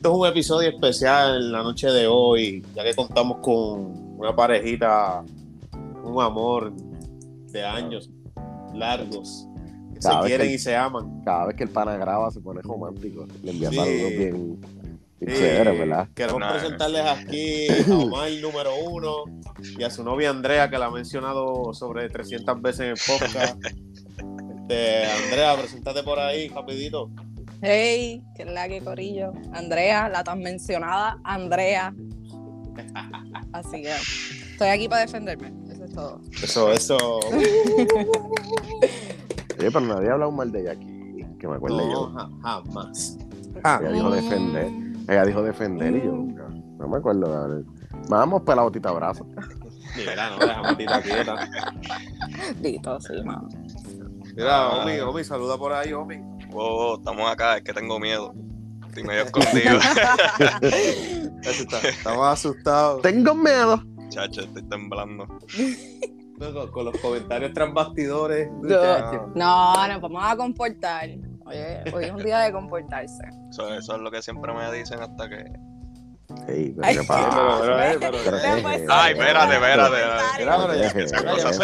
Esto es un episodio especial en la noche de hoy, ya que contamos con una parejita, un amor de años largos, que se quieren que- y se aman. Cada vez que el pana graba se pone romántico. Le envía Sí. saludos bien, bien Sí, chéveres, ¿verdad? Queremos Nah. presentarles aquí a Omar número uno y a su novia Andrea, que la ha mencionado sobre 300 veces en el podcast. Este, Andrea, preséntate por ahí, rapidito. Hey, que es la que corillo. Andrea, la tan mencionada Andrea. Así que estoy aquí para defenderme. Eso es todo. Eso, eso. Oye, pero nadie ha hablado mal de ella aquí, que me acuerde No, yo. ja- jamás. Ella dijo defender. Ella dijo defender y yo nunca. No me acuerdo. Vamos, pelotita abrazo. Mira, no, déjame a tita quieta. Dito, sí, mano. Mira, Ah. Omi, Omi, saluda por ahí, Omi. Oh, estamos acá, es que tengo miedo. Estoy medio escondido. Estamos asustados Tengo miedo. Chacho, estoy temblando. No, con, con los comentarios tras bastidores. No, no, nos vamos a comportar. Oye, hoy es un día de comportarse. Eso, eso es lo que siempre me dicen hasta que. Ay, pero, pero, eh, pero, eh, Ay, espérate, espérate.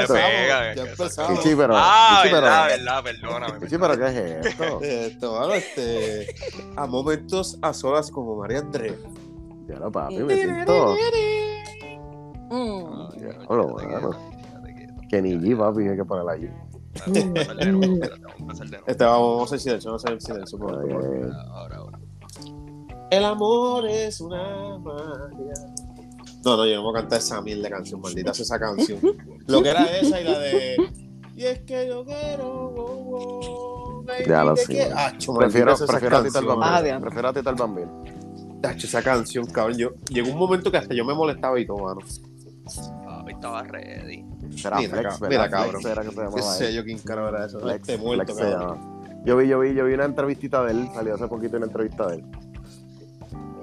Pero. Ah, Chichi, pero. verdad, verdad, perdóname. Chichi, pero ¿qué es esto? Esto, este, a momentos a solas como María Andrea. Ya lo papi, me siento. Ya, lo bueno. Que ni G, papi, hay que ponerla allí. Espérate. Este, vamos, a hacer silencio, vamos a hacer silencio. Ahora, ahora. El amor es una magia. No, no, yo no voy a cantar esa mil de canción, maldita sea esa canción. Lo que era esa y la de. Y es que yo quiero. wow, baby, Ya lo te sé. quiero. Acho, Prefiero, prefiero a Tito el canción. Ah, Bambino. Prefiero a Tito el Bambino. Tacho, esa canción, cabrón. Yo, llegó un momento que hasta yo me molestaba y todo, mano. Papi, estaba ready. Será Mira, Flex, mira, Flex cabrón. era que se ¿Qué sé yo quién carajo era eso? Flex, Este muerto, Flex cabrón. Yo vi, yo vi, yo vi una entrevistita de él, salió hace poquito una entrevista de él.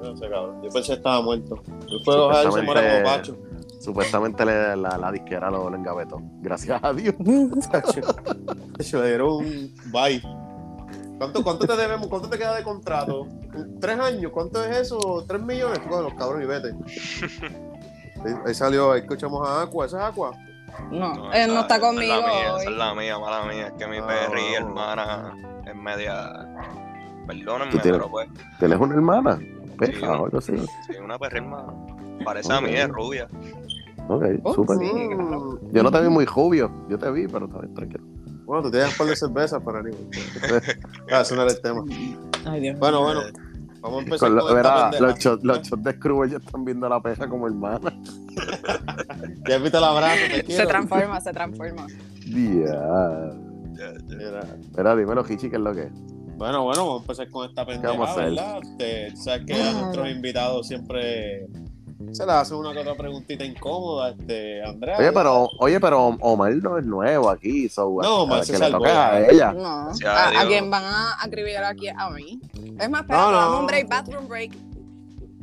No sé, cabrón. Yo pensé que estaba muerto. Después ojalá se muera como Pacho. Supuestamente le- la, la disquera lo, lo engavetó. Gracias a Dios. Tacho, le dieron un bye. ¿Cuánto, ¿Cuánto te debemos? ¿Cuánto te queda de contrato? ¿Tres años? ¿Cuánto es eso? ¿Tres millones? Bueno, los cabrones y vete. Ahí, ahí salió, ahí escuchamos a Aqua. ¿Esa es Aqua? No, él no está esa conmigo Es la mía, esa es la mía, mala mía. Es que mi Ah, perri, hermana, es media. Perdónenme, ¿Tú tienes- pero pues. ¿Tienes una hermana? Sí, o algo así. Sí, una perra hermana. Parece a mí, es rubia. Ok, Oh, súper. sí. Yo no te vi muy jubio. Yo te vi, pero también tranquilo. Bueno, tú tienes un par de cervezas para ni. Ah, ese no era el tema. Ay, Dios. Bueno, bueno. Vamos a empezar Con lo- verá, los shots los shots de Scrooge ya están viendo a la peja como hermana. Ya viste el abrazo, te quiero. Se transforma, se transforma. Yeah. Ya. Mira. Mira, dímelo, Hichi, ¿qué es lo que es? Bueno, bueno, vamos a empezar con esta pendeja, vamos a hacer? ¿verdad? Este, sabes que a nuestros invitados siempre se les hace una que otra preguntita incómoda, este, Andrea. Oye, pero, oye, pero Omar no es nuevo aquí, so, No, Omar a se que le salvó toque ya. a ella. No. ¿A, a a Dios. quién van a acribillar aquí? A mí. Es más, No, espera, no. dame un break, bathroom break.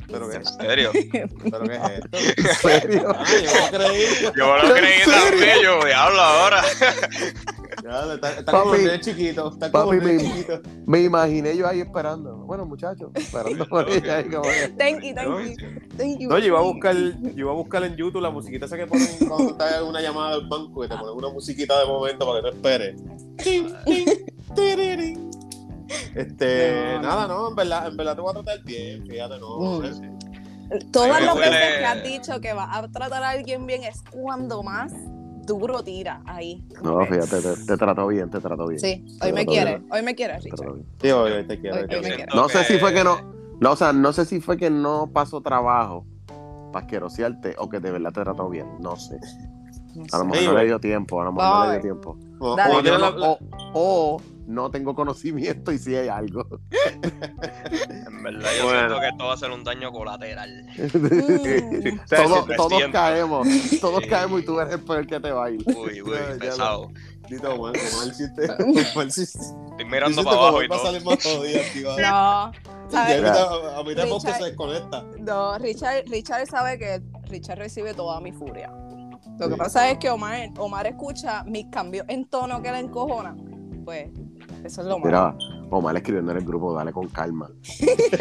¿Pero qué, ¿En serio? ¿Pero qué es esto? ¿En serio? Ah, yo no creí. Yo lo creí también, yo diablo ahora. Está, está Papi, como el chiquito. Está como papi, el nene mi- chiquito. Me imaginé yo ahí esperando. Bueno, muchachos, esperando por ella. ahí como Thank you, thank you. Thank you. No, yo iba a buscar, yo iba a buscar en YouTube la musiquita esa que ponen cuando estás en una llamada del banco y te ponen una musiquita de momento para que tú esperes. Este, No, no. nada, no, en verdad, en verdad te voy a tratar bien, fíjate, no. Todas las veces que has dicho que vas a tratar a alguien bien es cuando más duro tira ahí. No, fíjate, te, te trató bien, te trató bien. Sí, hoy me quiere, bien, hoy me quiere, Richard. Sí, oye, te quiero. Oye, quiero. me quiero. No sé si fue que no, no, o sea, no sé si fue que no pasó trabajo para asquerosearte o que de verdad te trató bien, no sé. No A lo mejor Sí, no le dio tiempo, a lo mejor no le dio tiempo. O- Dale. o O, no, tengo conocimiento y si hay algo. En verdad, yo Bueno. siento que esto va a ser un daño colateral. Mm. O sea, todos todos caemos, todos Sí. caemos y tú eres el peor que te va a ir. Uy, uy, Ya, pesado. Dito, Omar, Omar, si te- Omar, si- Estoy mirando para abajo y a todo. salir más jodido. No, a ¿sabes? mitad- a mitad Richard- se desconecta. No, Richard, Richard sabe que Richard recibe toda mi furia. Lo que pasa es que Omar, Omar escucha mis cambios en tono que le encojonan. Pues, eso es lo malo. Mira, Omar escribiendo en el grupo, dale con calma.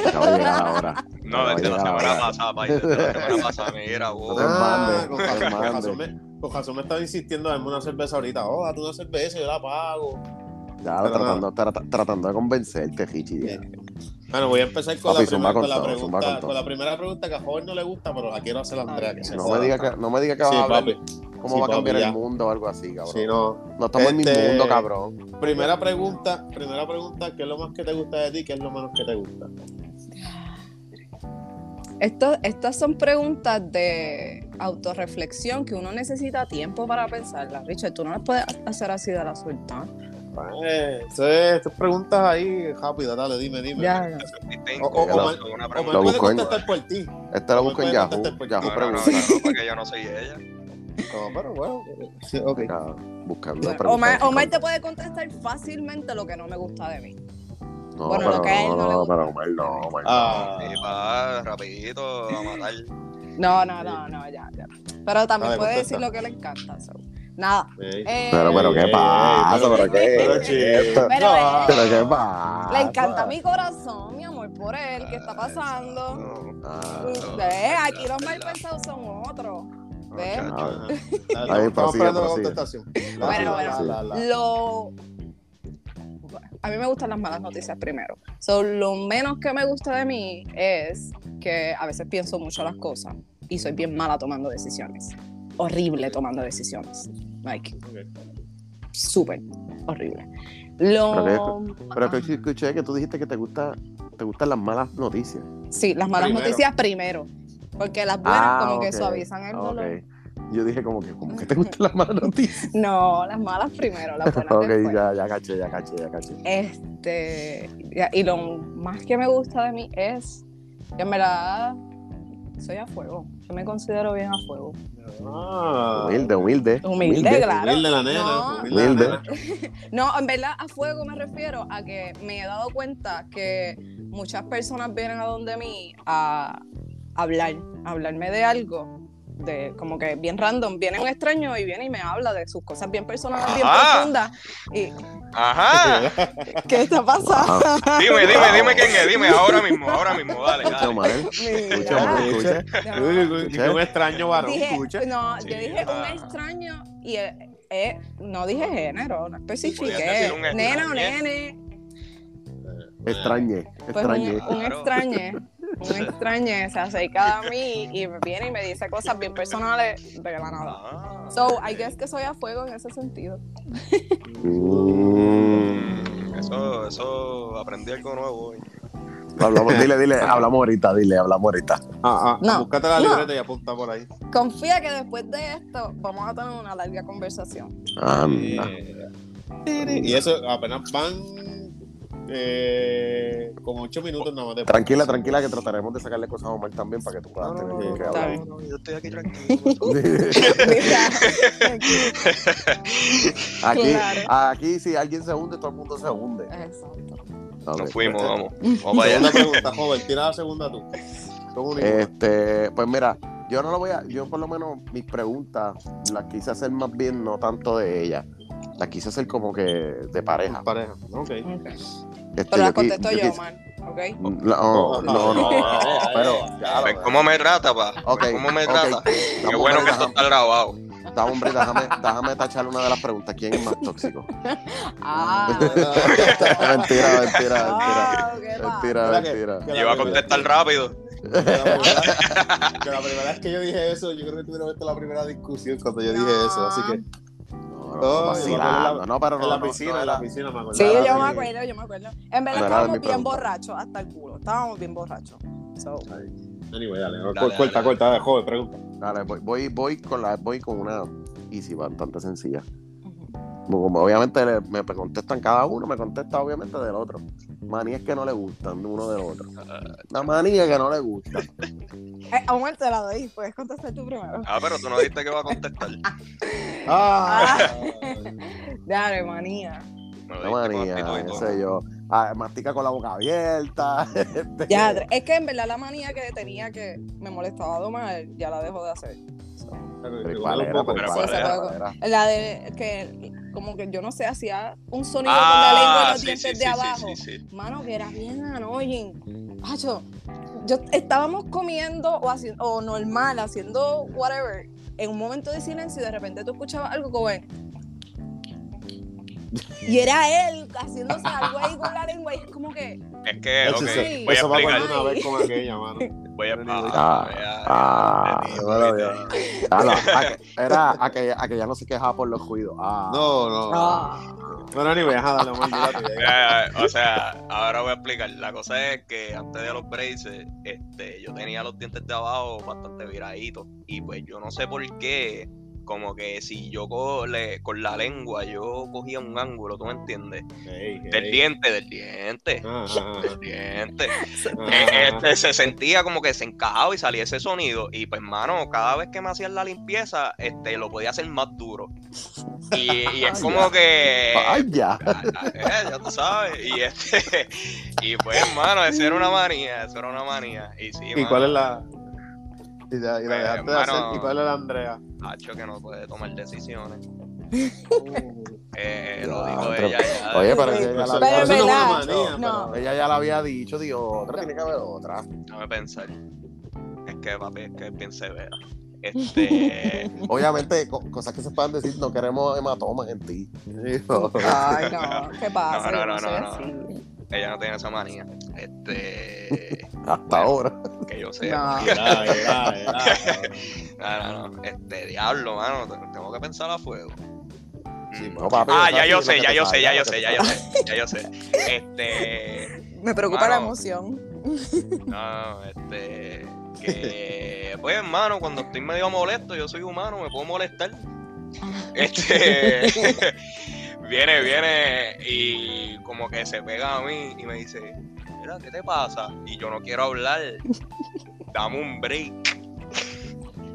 Acaba de llegar ahora. No, Acaba de desde la llegar semana pasada, país. Desde la semana pasada, mira. No te Ah, con no razón- me- con razón me estaba insistiendo a darme una cerveza ahorita. Oh, date una cerveza, yo la pago. Ya, tratando, trata- tratando de convencerte, Hichi. Bueno, voy a empezar con, Papi, la, primera, con con, la todo, pregunta, zumba con todo. con la primera pregunta que a joven no le gusta, pero la quiero hacer a Andrea. Que No me digas que, no me diga que Sí, a hablar cómo Sí, va a cambiar papi, el mundo o algo así, cabrón. Sí, no. No estamos en mi Este- mundo, cabrón. Primera pregunta, primera pregunta, ¿qué es lo más que te gusta de ti? ¿Qué es lo menos que te gusta? Esto- estas son preguntas de autorreflexión que uno necesita tiempo para pensarlas. Richard, tú no las puedes hacer así de la suelta. Eh, estas preguntas ahí rápidas, dale, dime, dime. Ya, O- o- una Omar pregunta. Lo puede busco en- contestar por ti. Este lo No me busco en Yahoo. contestar. Yahoo No, no, no, pregunta. no, porque yo no soy ella. No, pero bueno. ok. Buscando. Omar, Omar te puede contestar fácilmente lo que no me gusta de mí. No, bueno, pero lo que a él no, no le no, gusta. pero Omar no, Omar no. Ah, Sí, pa, rapidito, a matar. No, no, no, no, ya, ya. Pero también Dale, puede contesta. decir lo que le encanta. so. Nada. ey. Eh, Pero, pero, ¿qué pasa? ey, ¿Pero qué? pero? Pero, no. eh, ¿Pero qué pasa? Le encanta mi corazón, mi amor por él. ¿Qué está pasando? No, Ah, Ve, aquí los mal pensados son otros. Ve. muchacho. Ajá. Dale, Ahí, contestación. Bueno, bueno. Lo. A mí me gustan las malas noticias primero. So, lo menos que me gusta de mí es que a veces pienso mucho las cosas y soy bien mala tomando decisiones. Horrible tomando decisiones. Like, súper horrible. Lo. Pero que escuché que tú dijiste que te gusta, te gustan las malas noticias. Sí, las malas Primero. noticias primero. Porque las buenas Ah, como que suavizan el dolor. Yo dije como que, como que te gustan las malas noticias. No, las malas primero, las buenas ok, después. ya, ya caché, ya caché, ya caché. Este, ya, y lo más que me gusta de mí es que en verdad soy a fuego. Yo me considero bien a fuego. Ah, Humilde, humilde. Humilde, claro. Humilde la nena. No. humilde la Humilde. nena. No, en verdad a fuego me refiero a que me he dado cuenta que muchas personas vienen a donde mí a hablar, a hablarme de algo. De, como que bien random, viene un extraño y viene y me habla de sus cosas bien personales, bien profundas. Y, Ajá. ¿qué está pasando? Dime, dime, dime quién es. Dime ahora mismo, ahora mismo. Dale, Escucha, dale. Mira. Escucha, escucha. No. Uy, uy, dije un extraño varón, Dije, escucha. no, Sí, yo dije ah. un extraño y eh, eh, no dije género, no especifiqué. un Nena o nene, Extrañe, pues extrañe. un, un Claro. extrañe, un extrañe se acerca a mí y me viene y me dice cosas bien personales de la nada. Ah. So, I guess que soy a fuego en ese sentido. Mm. Eso, eso, aprendí algo nuevo hoy. Hablamos, dile, dile, hablamos ahorita, dile, hablamos ahorita. Ah, ah, No, búscate la no. libreta y apunta por ahí. Confía que después de esto vamos a tener una larga conversación. Anda. Y eso apenas van eh, como ocho minutos nada más de Tranquila, tranquila, que trataremos de sacarle cosas a Omar también para que tú puedas No, no, tener no, hablar. bien. no, yo estoy aquí tranquilo. Aquí, Claro. aquí, si alguien se hunde, todo el mundo se hunde. Exacto. Nos fuimos, vamos. Vamos para Segunda allá. pregunta, joven, tira la segunda tú. Este, pues mira, yo no lo voy a, yo por lo menos mis preguntas las quise hacer más bien no tanto de ella, las quise hacer como que de pareja. pareja. Ok. Ok. Este, Pero qui- contesto yo, quise- man. ¿Ok? No, no, no, no, pero ¿Cómo me trata, pa? ¿Cómo me trata? Qué bueno que esto está grabado. dame, hombre, déjame, déjame tachar una de las preguntas. ¿Quién es más tóxico? Ah. mentira, mentira, mentira. Ah. Mentira, mentira. que la Iba a contestar rápido. Que la, primera, que la primera vez que yo dije eso, yo creo que tuvieron esta la primera discusión cuando yo dije eso, así que No, vacilando. pero no, en la piscina, no en la piscina me acuerdo. Sí, yo me acuerdo, yo me acuerdo. En verdad estábamos bien borrachos hasta el culo. Estábamos bien borrachos. So, Anyway, dale, Dale, corta, dale, corta, joven, pregunta. Dale, voy, voy, voy con la, voy con una easy, bastante sencilla. ujú. Como obviamente me contestan cada uno, me contesta obviamente del otro. Manías que no le gustan de uno del otro. La manía que no le gusta. Eh, Omar, te la doy. Puedes contestar tú primero. Ah, pero tú no dijiste que iba a contestar. Ah, Dale, manía. Manía, qué sé yo. Ah, mastica con la boca abierta. este, Ya, es que en verdad la manía que tenía que me molestaba Omar, ya la dejo de hacer. La de que, como que yo no sé, hacía un sonido Ah, con la lengua y los sí, dientes sí, de sí, abajo. sí, sí, sí. Mano, que era bien annoying. Pacho, yo estábamos comiendo o, haciendo, o normal, haciendo whatever, en un momento de silencio y de repente tú escuchabas algo como Y era él haciéndose algo ahí con la lengua y es como que... Es que, Eso, ok, Sí. voy a eso va a explicar. una vez con aquella, mano. Voy a Ah, ah, ah. Ah, era a que, a que ya no se quejaba por los cuidos. Ah. No, no. Ah. Bueno, ni olvídate, ya. Ya, ya, O sea, ahora voy a explicar. La cosa es que antes de los braces, este, yo tenía los dientes de abajo bastante viraditos. Y pues yo no sé por qué, como que si yo co- le- con la lengua yo cogía un ángulo, ¿tú me entiendes? Del diente, del diente. Ajá, Del diente. ajá, Eh, este, se sentía como que se encajaba y salía ese sonido. Y pues, mano, cada vez que me hacían la limpieza, este, lo podía hacer más duro. Y, y es como que. Ay, ya. Ah, eh, ya tú sabes. Y este, y pues, hermano, eso era una manía, eso era una manía. Y sí, ¿Y cuál es la.? Y, la, y la dejaste de hacer. ¿Y cuál Andrea? Hacho que no puede tomar decisiones. Eh, lo dijo pero- ella ya. Oye, pero ella ya la había no no. pero- Ella ya la había dicho, digo, otra tiene que haber otra. Déjame pensar. Es que, papi, es que es bien severa. Este. Obviamente, co- cosas que se puedan decir, no queremos hematomas en ti. Ay, no, ¿qué pasa? No, no, no, no. así. ella no tiene esa manía. Este. Hasta ahora. Que yo sé. No. No, no, no. Este, diablo, mano. Tengo que pensar a fuego. Sí, Mm. No, papi, Ah, ya yo sé, ya yo sé, ya yo sé, ya yo sé, ya yo sé. Este. Me preocupa la emoción. No, este. Que. Pues, hermano, cuando estoy medio molesto, yo soy humano, me puedo molestar. Este. viene, viene y como que se pega a mí y me dice: Mira, ¿qué te pasa? Y yo no quiero hablar. Dame un break.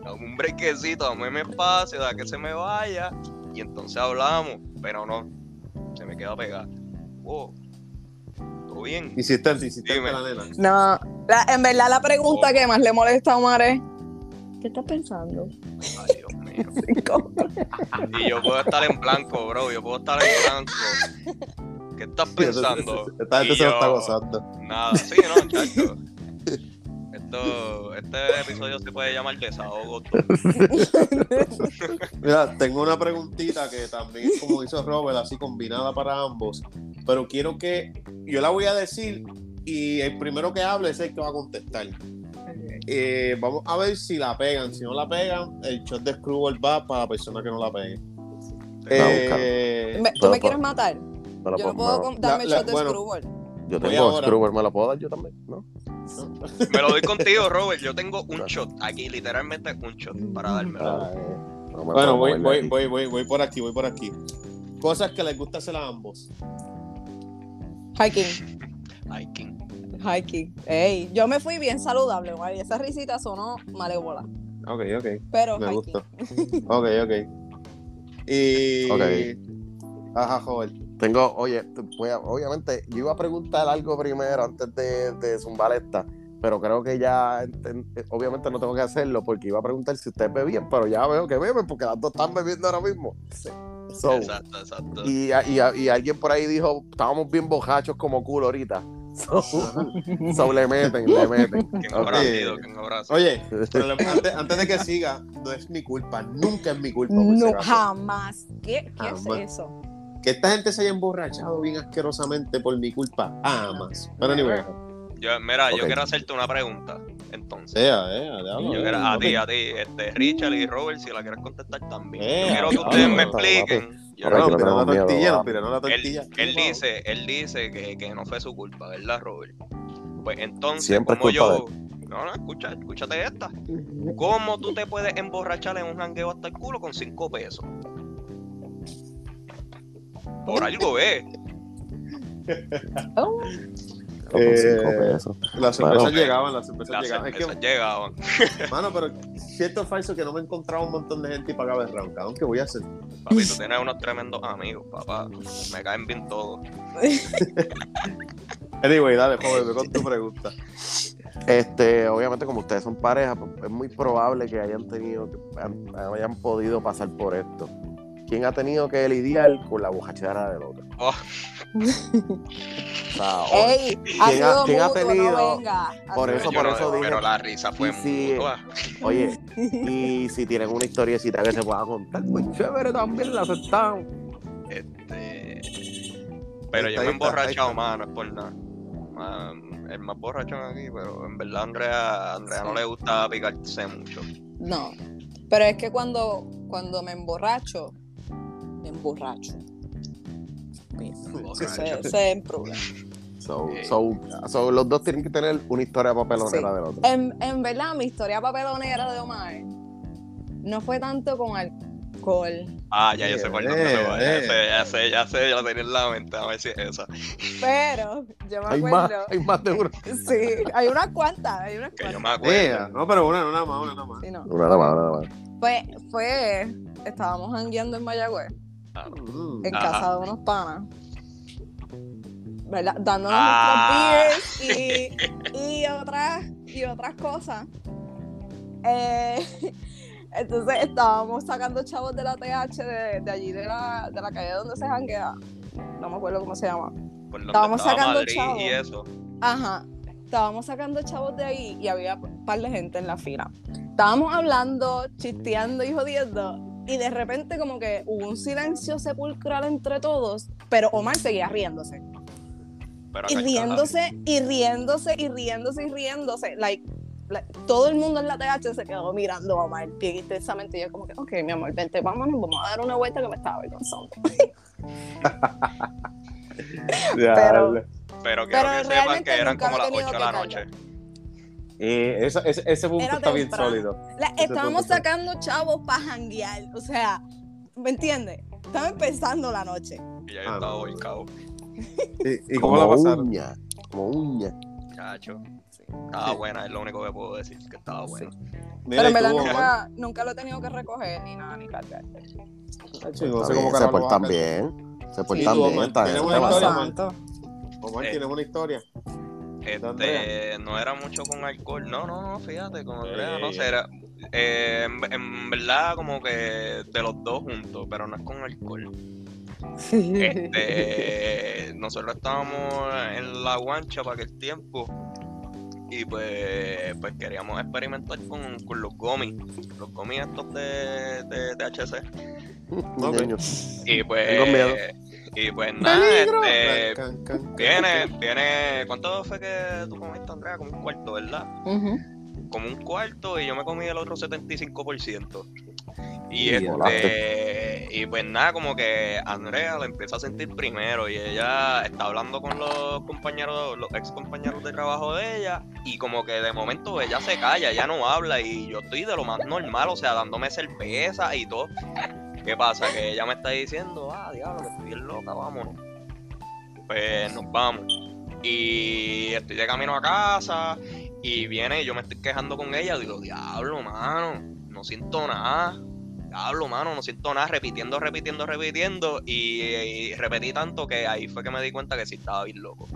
Dame un breakcito, dame mi espacio, da que se me vaya. Y entonces hablamos. Pero no. Se me queda pegada. Wow. ¿Todo bien? Hiciste, hiciste la nena. No, la- en verdad la pregunta Oh. que más le molesta a Omar es ¿Qué estás pensando? Ay, Dios mío. Y yo puedo estar en blanco, bro. Yo puedo estar en blanco. ¿Qué estás pensando? Esta gente se lo está gozando. Nada, sí, no, chacho. Esto, este episodio se puede llamar desahogo. Mira, tengo una preguntita que también es como hizo Robert, así combinada para ambos. Pero quiero que yo la voy a decir y el primero que hable es el que va a contestar. Eh, vamos a ver si la pegan. Si no la pegan, el shot de Screwball va para la persona que no la pegue. Eh, Me- ¿Tú me quieres matar? Me Yo no puedo- me darme la- shot de bueno. Screwball. Yo tengo. Scrubber, ¿me lo puedo dar yo también? ¿No? Me lo doy contigo, Robert. Yo tengo un Claro. shot aquí, literalmente un shot para dármelo. No me bueno, voy, voy, voy, voy, voy por aquí, voy por aquí. Cosas que les gusta hacer a ambos. Hiking. Ay, King. Hiking. Ey, yo me fui bien saludable, Omar, y esa risita sonó malévola. Ok, ok. Pero Me hiking. gusta. Ok, ok. Y. Ok. Ajá, joven. Tengo, oye, a- obviamente, yo iba a preguntar algo primero antes de, de zumbar esta, pero creo que ya, enten- obviamente no tengo que hacerlo porque iba a preguntar si ustedes bebían, pero ya veo que beben porque las dos están bebiendo ahora mismo. So, Exacto, exacto. y, y, y alguien por ahí dijo, estábamos bien bojachos como culo ahorita. So, so le meten, le meten. ¿Quién Ok. habrá sido? ¿Quién habrá sido? Oye, pero antes, antes de que siga, no es mi culpa. Nunca es mi culpa. No, jamás. ¿Qué, qué Jamás. es eso? Que esta gente se haya emborrachado bien asquerosamente por mi culpa. Jamás. Pero anyway. Yo, mira, yo quiero hacerte una pregunta. Entonces. Yo quiero, a ti, a ti, este, Richard y Robert, si la quieres contestar también. Yo quiero que ustedes me expliquen. Yo No, que no la tortilla, va. no, pero no la tortilla. él, él dice, él dice que, que no fue su culpa, ¿verdad, Robert? Pues entonces, Siempre como yo. No, no, escucha, escúchate esta. ¿Cómo tú te puedes emborrachar en un jangueo hasta el culo con 5 pesos? Por algo, ¿eh? Oh, Con Eh, cinco pesos. Las cervezas Bueno. llegaban, las cervezas Las llegaban. Es cervezas que, llegaban. mano, pero cierto falso que no me encontraba un montón de gente y pagaba el round. Cabrón, ¿qué voy a hacer? Papi, tú tienes unos tremendos amigos, papá. Me caen bien todos. Anyway, dale, joven, ve con tu pregunta. Este, obviamente, como ustedes son pareja, pues, es muy probable que hayan tenido, que hayan podido pasar por esto. ¿Quién ha tenido que lidiar con la bojachera del otro? Oh. O sea, o- Ey, ha ¿Quién ha- quién ha mutuo, tenido- no venga. Ha por eso, Yo por no- eso dije- Pero la risa fue si- mutua. Oye, y si tienen una historiecita que se pueda contar, pues chévere también la aceptamos. Este. Pero yo me he emborrachado, está. mano, es por nada. Man, el más borrachón aquí, pero en verdad a Andrea, Andrea no le gusta picarse mucho. No, pero es que cuando, cuando me emborracho, me emborracho. Borracho. Ese, ese es el problema. So, Sí. so, so, los dos tienen que tener una historia papelonera Sí. del otro. En, en verdad, mi historia papelonera de Omar no fue tanto con alcohol. Ah, ya yo sé. Eh, Ya sé, ya sé, ya sé, ya la tenía en la mente. A ver si es esa. Pero yo me Hay más, acuerdo. hay más de una. Sí, hay unas cuantas, hay unas Que yo cuantas. me acuerdo. no, pero una, no, nada más, una nada más. Sí, no. Una nada más, una nada más. Fue, fue, estábamos jangueando en Mayagüez. En Ajá. casa de unos panas. ¿Verdad? Dándonos Ah. nuestros beers y, y otras, y otras cosas. Eh, entonces estábamos sacando chavos de la TH de, de allí, de la, de la calle donde se janguea. No me acuerdo cómo se llama. por Estábamos estaba sacando Madrid chavos. y eso. Ajá. Estábamos sacando chavos de ahí y había un par de gente en la fila. Estábamos hablando, chisteando y jodiendo. Y de repente como que hubo un silencio sepulcral entre todos, pero Omar seguía riéndose. Pero Y riéndose, y riéndose, y riéndose, y riéndose. Like, like, todo el mundo en la TH se quedó mirando a Omar bien intensamente. Y yo como que, ok, mi amor, vente, vámonos, vamos a dar una vuelta que me estaba avergonzando. Pero- Pero quiero Pero que sepan realmente que eran como las 8 de la noche. Eh, esa- ese, ese punto Era está bien temprano. sólido. La- estábamos sacando chavos para janguear. O sea, ¿me entiendes? Estaba empezando la noche. Y ya Ah, estaba no. volcado. ¿Y, y cómo la pasaron? uña, como uña. Chacho. Estaba Sí. buena, es lo único que puedo decir, que estaba buena. Mira, Pero en verdad nunca, nunca lo he tenido que recoger ni nada, ni cargar. Sí, no sé bien, cómo se portan bien. Se portan bien. Bien. tienes está una bien. historia. Omar, Eh. tienes una historia. Este, no era mucho con alcohol. No, no, no, fíjate, con Andrea, no Eh. sé, era. eh, en, en verdad, como que de los dos juntos, pero no es con alcohol. Este, nosotros estábamos en la guancha para aquel tiempo y pues, pues queríamos experimentar con, con los gomis, los gomis estos de, de THC. Ok. Niño. Y pues, Tengo miedo. Y pues nada, este, Can, can, can, viene, can. viene, ¿cuánto fue que tú comiste, Andrea? Como un cuarto, ¿verdad? Como un cuarto y yo me comí el otro 75%. Y Y este, y pues nada, como que Andrea la empieza a sentir primero y ella está hablando con los compañeros, los ex compañeros de trabajo de ella y como que de momento ella se calla, ella no habla y yo estoy de lo más normal, o sea, dándome cerveza y todo. ¿Qué pasa? Que ella me está diciendo, ah, diablo, que estoy bien loca, vámonos. Pues nos vamos. Y estoy de camino a casa y viene y yo me estoy quejando con ella. Digo, diablo, mano, no siento nada. Diablo, mano, no siento nada. Repitiendo, repitiendo, repitiendo. Y, y repetí tanto que ahí fue que me di cuenta que sí estaba bien loco.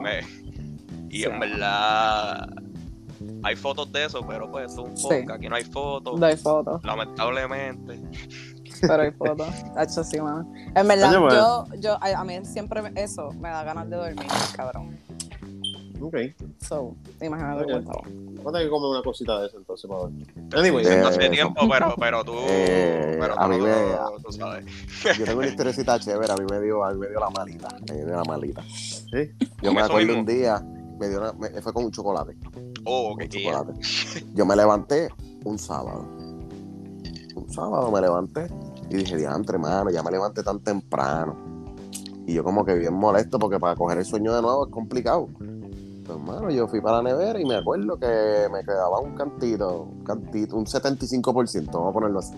Me- y en verdad hay fotos de eso, pero pues es un Sí. podcast, aquí no hay fotos. Doy fotos, Lamentablemente. pero hay fotos. Hacho, sí, mano. En verdad, Coño, pues. yo, yo, a, a mí siempre eso me da ganas de dormir, cabrón. Ok. So, imagínate Oye. Voy a tener que comer una cosita de eso entonces para. Estoy Anyway, Eh, hace eso. tiempo, pero, pero tú, Eh, pero tú, a mí no- me- tú sabes. Yo tengo una historiecita chévere, a mí me dio, a mí me dio la malita. Me dio la malita. Sí. Yo me acuerdo mismo. un día, me dio una, me- fue con un chocolate. Oh, chocolate. Yo me levanté un sábado. Un sábado me levanté y dije, diantre, mano, ya me levanté tan temprano. Y yo como que bien molesto porque para coger el sueño de nuevo es complicado. Pues, mano, yo fui para la nevera y me acuerdo que me quedaba un cantito, un cantito, un 75%, vamos a ponerlo así.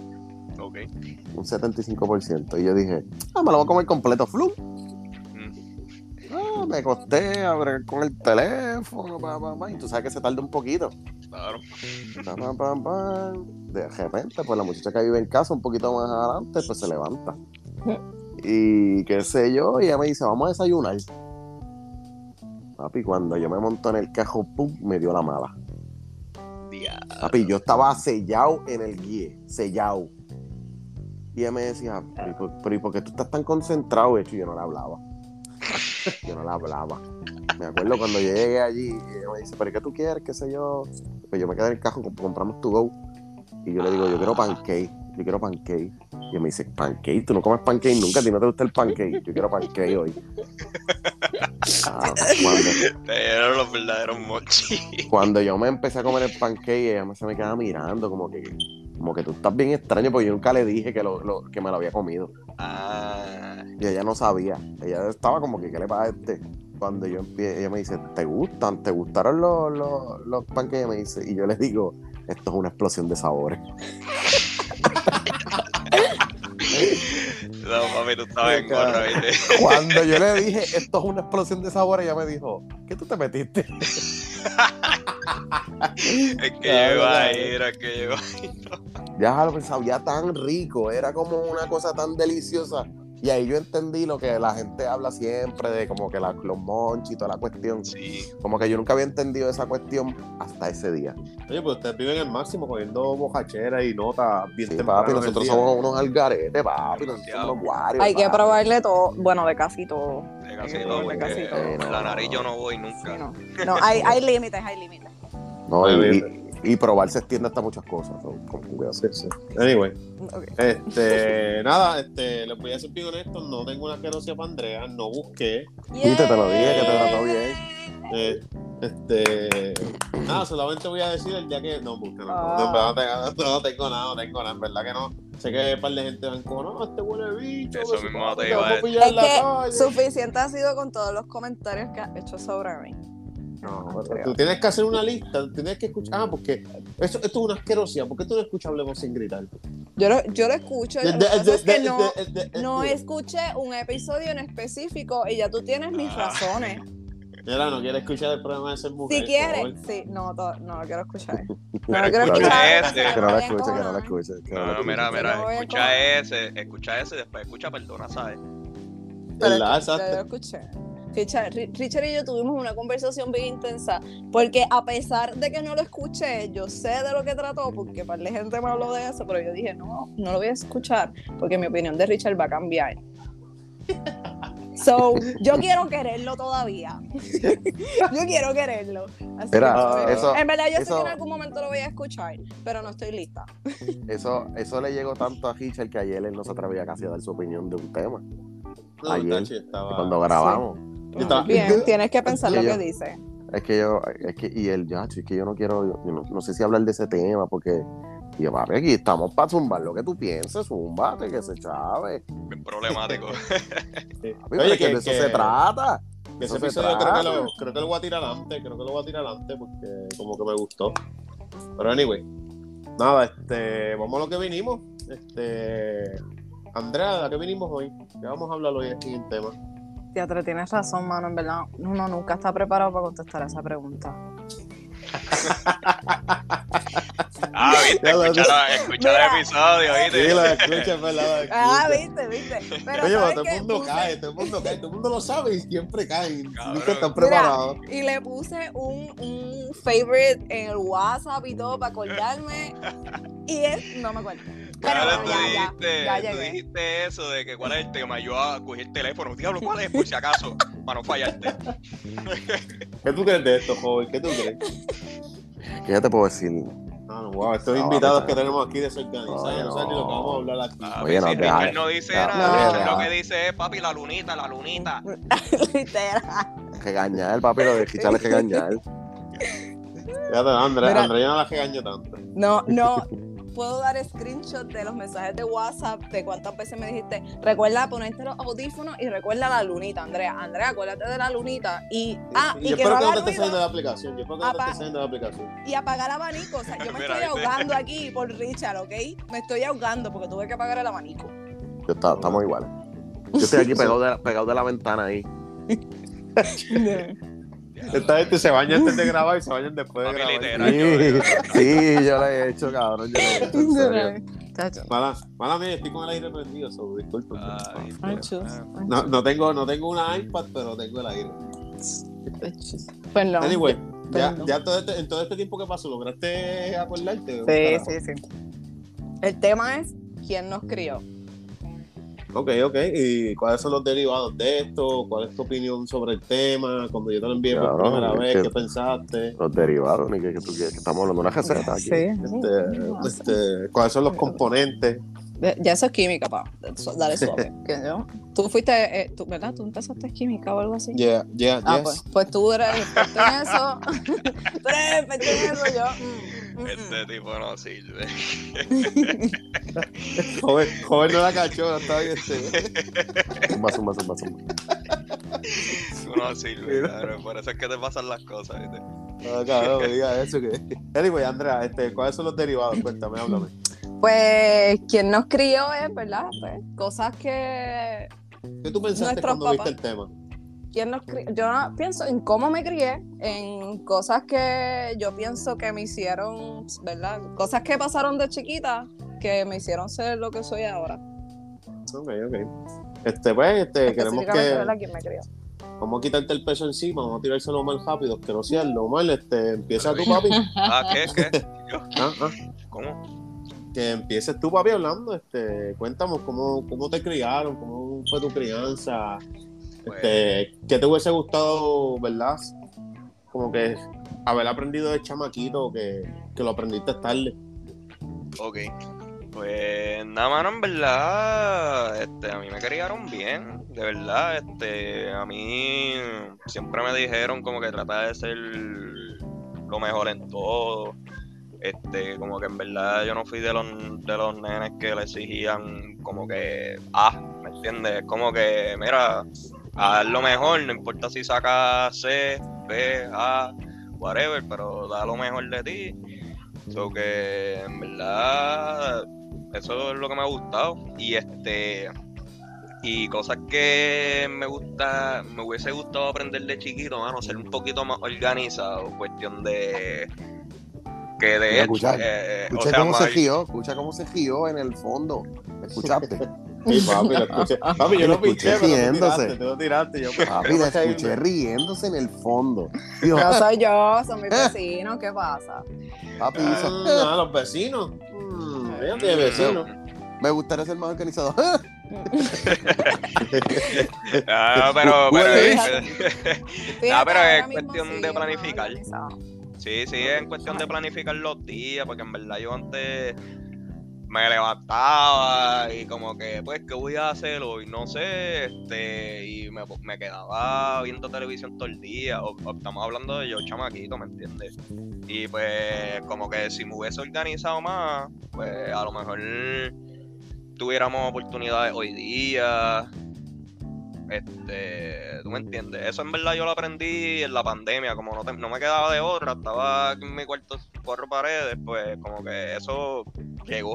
Ok. Un 75%. Y yo dije, ah, me lo voy a comer completo, flu. Me acosté a bregar con el teléfono, pa, pa, pa, y tú sabes que se tarda un poquito. Claro. Pa, pa, pa, pa. De repente, pues la muchacha que vive en casa, un poquito más adelante, pues se levanta. Y qué sé yo, y ella me dice, vamos a desayunar. Papi, cuando yo me monto en el cajo, pum, me dio la mala. Papi, yo estaba sellado en el guía, sellado. Y ella me decía, pero, ¿y por- pero ¿y por qué tú estás tan concentrado? De hecho, yo no le hablaba. Yo no le hablaba. Me acuerdo cuando yo llegué allí, y ella me dice, ¿pero qué tú quieres? ¿Qué sé yo? Pues yo me quedé en el cajo, comp- compramos tu go. Y yo le digo, yo quiero pancake, yo quiero pancake. Y ella me dice, pancake, tú no comes pancake nunca, a ti no te gusta el pancake. Yo quiero pancake hoy. Ah, Te dieron los verdaderos mochis. cuando yo me empecé a comer el pancake, ella se me quedaba mirando, como que, como que tú estás bien extraño, porque yo nunca le dije que, lo, lo- que me lo había comido. Ah, Y ella no sabía. Ella estaba como que, ¿qué le pasa a este? Cuando yo empiezo, ella me dice, ¿te gustan? ¿Te gustaron los, los, los? Ella me dice, y yo le digo, esto es una explosión de sabores. no, papi, tú estabas en gorra, ¿viste? Cuando yo le dije, esto es una explosión de sabores, ella me dijo, ¿qué tú te metiste? Es que yo iba a ir, es que yo iba a ir. Ya lo pensaba, ya tan rico, era como una cosa tan deliciosa. Y ahí yo entendí lo que la gente habla siempre de como que la, los monchis y toda la cuestión. Sí, Como que yo nunca había entendido esa cuestión hasta ese día. Oye, pues ustedes viven el máximo cogiendo bojachera y notas bien Sí, temprano papi, nosotros día. somos unos algaretes, papi, nosotros somos unos guarios. Hay que probarle todo, bueno, de casi todo. de casi Sí, todo, de casi todo. la nariz yo no voy nunca. Sí, no, no hay, hay límites, hay límites. No, y, y, y probar se extiende hasta muchas cosas. so, con cuidado. Sí, sí. Anyway, Ok. este, nada, este, les voy a ser bien honesto, no tengo una asquerosidad para Andrea, no busqué. Viste, te lo dije, que te trató bien. Eh, este, nada, solamente voy a decir el día que no busqué, no, Ah. no, no, tengo, no tengo nada, no tengo nada, en verdad que no. Sé que un par de gente van como, no, este huele bicho. Eso mismo te te iba a decir. Es que calle". suficiente ha sido con todos los comentarios que has hecho sobre mí. No, pero tú tienes que hacer una lista, tienes que escuchar, ah, porque eso, esto es una asquerosidad, ¿por qué tú no escuchas Hablemos sin gritar? Yo lo, yo lo escucho, lo que es no, no escuché un episodio en específico y ya tú tienes mis Ah. razones. Mira, no quiere escuchar el programa de ser mujer. Si favor. sí, no, to- no lo quiero escuchar. No Pero lo quiero escucha escuchar. ese. Que no a escuche, que no la encojonar. escuche. no mira, Yo mira, escucha ese, escucha ese, después escucha perdona, ¿sabes? Pero Exacto. lo escuché. Richard, Ri- Richard y yo tuvimos una conversación bien intensa, porque a pesar de que no lo escuché, yo sé de lo que trató, porque par de gente me habló de eso, pero yo dije, no, no lo voy a escuchar, porque mi opinión de Richard va a cambiar. So, yo quiero quererlo todavía. yo quiero quererlo. Así Mira, que, pues, eso- en verdad, yo sé que en algún momento lo voy a escuchar, pero no estoy lista. Eso, eso le llegó tanto a Richard que ayer él no se atrevía casi a dar su opinión de un tema. No, Ayer, estaba... Cuando grabamos. Estaba- Bien, tienes que pensar lo que yo- dice. Es que yo, es que, y él, ya, es que yo no quiero, yo no, no sé si hablar de ese tema, porque, y yo, papi, aquí estamos para zumbar lo que tú pienses, zumbate, que se chave. Bien problemático. Sí. Papi, que de eso se trata. que ese se episodio creo que, lo, creo que lo voy a tirar adelante, creo que lo voy a tirar adelante porque como que me gustó. Pero anyway, nada, este, vamos a lo que vinimos. Este, Andrea, ¿a qué vinimos hoy? ¿Qué vamos a hablar hoy aquí en tema? Teatro, tienes razón, mano, en verdad. Uno nunca está preparado para contestar esa pregunta. Ah, viste, Ya lo- escucha, la- escucha Mira. el episodio, Sí, ¿viste? lo escucha, es verdad. Ah, viste, viste. Pero Oye, ¿sabes pero todo el mundo Puse- cae, todo el mundo cae, todo el mundo lo sabe y siempre. Cabrón. Nunca están Mira, preparados. y le puse un, un favorite en el WhatsApp y todo para acordarme. Y es, no me acuerdo. Pero bueno, tú, ya, ya, dijiste, ya tú llegué. dijiste eso de que cuál es el tema. Yo ah, cogí el teléfono. Diablo, ¿cuál es? Por si acaso, para no fallarte. ¿Qué tú crees de esto, joven? ¿Qué tú crees? ¿Qué ya te puedo decir? Ah, no, wow, estos No, invitados vamos a que tenemos aquí desorganizados, Oye, no saben ni lo que no. vamos a hablar aquí. Ah, Oye, no, si Richard no dice nada, no, Richard lo que dice es, papi, la lunita, la lunita. Literal. Regañar, papi, lo de Richard es regañar. Fíjate, Andrea, Mira. Andrea yo no la regaño tanto. No, no. Puedo dar screenshot de los mensajes de WhatsApp de cuántas veces me dijiste, recuerda ponerte los audífonos y recuerda la lunita, Andrea. Andrea, acuérdate de la lunita y, ah, y, yo que espero no que no te saliendo de la aplicación. Yo espero que no te Apa- estés saliendo de la aplicación. y apagar abanico. O sea, yo me estoy ahogando aquí por Richard, ¿ok? Me estoy ahogando porque tuve que apagar el abanico. Yo está- estamos iguales. Yo estoy aquí pegado de, pegado de la ventana ahí. Esta gente se baña antes de grabar y se bañan después de grabar. literal. Sí, sí, yo lo he hecho, cabrón. Yo lo he hecho, en serio. Chacho. Mala, mala mía, estoy con el aire prendido, so, chus. Ah, No, no tengo, no tengo una iPad, pero tengo el aire. Pues no. Anyway, ya, Perdón. ya todo este- en todo este tiempo que pasó, ¿lograste acordarte? Sí, sí, sí. El tema es quién nos crió. Ok, ok. ¿Y cuáles son los derivados de esto? ¿Cuál es tu opinión sobre el tema? Cuando yo te lo envié por Cabrón, primera vez, que- ¿qué pensaste? Los derivados, ni que, estamos hablando de una receta aquí. Este, este, ¿Cuáles son los componentes? Ya ya eso es química, pa. Dale suave. Que yo- Tú fuiste, eh, tú, ¿verdad? Tú empezaste química o algo así. Yeah, yeah, Ah, yes. pues, pues tú eres experto en eso. tú eres experto en eso, yo. mm, mm, mm. Este tipo no sirve. Joven, joven no la cachó, no está bien. Este. Zumba, zumba, zumba, zumba. Tú no sirve, cabrón. Por eso es que te pasan las cosas, ¿viste? No, cabrón, me diga eso. Que... Anyway, Andrea, este, ¿cuáles son los derivados? Cuéntame, háblame. Pues quien nos crió es, ¿verdad? Pues, cosas que. ¿Qué tú pensaste Nuestros cuando papás. viste el tema? ¿Quién nos cri- Yo no- pienso en cómo me crié, en cosas que yo pienso que me hicieron, ¿verdad? Cosas que pasaron de chiquita que me hicieron ser lo que soy ahora. Ok, ok. Este, pues, este, queremos que. ¿Quién me crió? vamos a quitarte el peso encima, vamos a tirárselo más rápido, que no sea lo mal, este, empieza tú, papi. Ah, ¿qué? ¿Qué? Yo, Ah, ah. ¿Cómo? Que empieces tú, papi, hablando, este, cuéntanos cómo, cómo te criaron, cómo fue tu crianza, Pues, este, qué te hubiese gustado, ¿verdad? Como que haber aprendido de chamaquito, que, que lo aprendiste tarde. ok. Pues nada, mano, en verdad, este, a mí me criaron bien, de verdad, este, a mí siempre me dijeron como que trata de ser lo mejor en todo, este, como que en verdad yo no fui de los, de los nenes que le exigían como que, ah, ¿me entiendes? Como que, mira, a dar lo mejor, no importa si sacas C, B, A, whatever, pero da lo mejor de ti. So que en verdad eso es lo que me ha gustado. Y este y cosas que me gusta, me hubiese gustado aprender de chiquito, mano, ser un poquito más organizado, cuestión de que de Mira, hecho, escucha, eh, o sea, cómo se gió, escucha cómo se gió en el fondo. ¿Me escuchaste? Sí, papi, lo escuché. Papi, yo Lo lo pinché, escuché pero tú riéndose. tiraste, tú lo tiraste. Yo, Papi, caí, escuché riéndose en el fondo. Dijo, No soy yo, son mis vecinos, ¿qué pasa? papi, hizo, Ah, los vecinos. Mm, tiene vecinos. me gustaría ser más organizado. Ah, pero, pero. Fíjate, Ah, pero es cuestión sí, de planificar. Sí, sí, es en cuestión de planificar los días, porque en verdad yo antes me levantaba y como que, pues, ¿qué voy a hacer hoy? No sé, este, y me, me quedaba viendo televisión todo el día, estamos hablando de yo chamaquito, ¿me entiendes? Y pues, como que si me hubiese organizado más, pues a lo mejor tuviéramos oportunidades hoy día. Este, tú me entiendes, eso en verdad yo lo aprendí en la pandemia, como no, te- no me quedaba de otra, estaba aquí en mi cuarto cuatro paredes, pues como que eso llegó.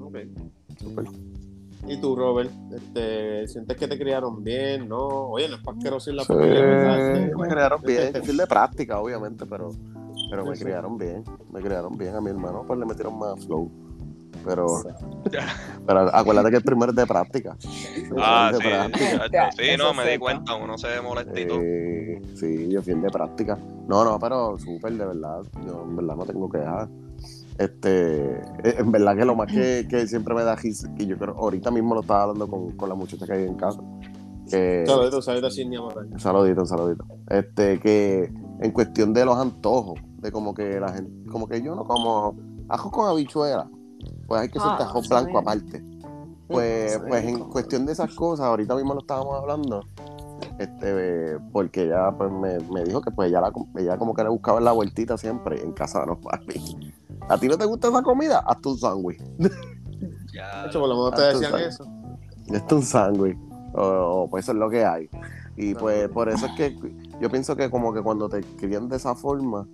Ok. ¿Y tú, Robert? Este, ¿Sientes que te criaron bien? ¿No? Oye, no es pasqueroso en la Sí, familia, ¿verdad? Este, me criaron bien. Es de práctica, obviamente, pero, pero me Sí, sí. criaron bien. Me criaron bien a mi hermano, pues le metieron más flow. Pero, pero acuérdate que el primero es de práctica. Ah, sí, de práctica. chacho, sí, no, me di cuenta, uno se molesta y todo. Eh, sí, yo fui el de práctica. No, no, pero súper, de verdad. Yo en verdad no tengo quejas. Este, eh, en verdad que lo más que, que siempre me da risa, y yo creo, ahorita mismo lo estaba hablando con, con la muchacha que hay en casa. Que, Saludito, saludito sin ni amor. un saludito, un saludito. Este, que en cuestión de los antojos, de como que la gente, como que yo no como ajo con habichuela, pues hay que Ah, hacer ajo sí. blanco aparte. Pues, Sí, pues en cuestión de esas cosas, ahorita mismo lo estábamos hablando, este, porque ella pues me, me dijo que pues ella, la, ella como que le buscaba la vueltita siempre en casa, no papi. ¿A ti no te gusta esa comida? Hazte un sándwich. Ya, De hecho, por lo menos Ah, te decían eso. Hazte un sándwich. O, o, pues eso es lo que hay. Y pues por eso es que yo pienso que como que cuando te crían de esa forma,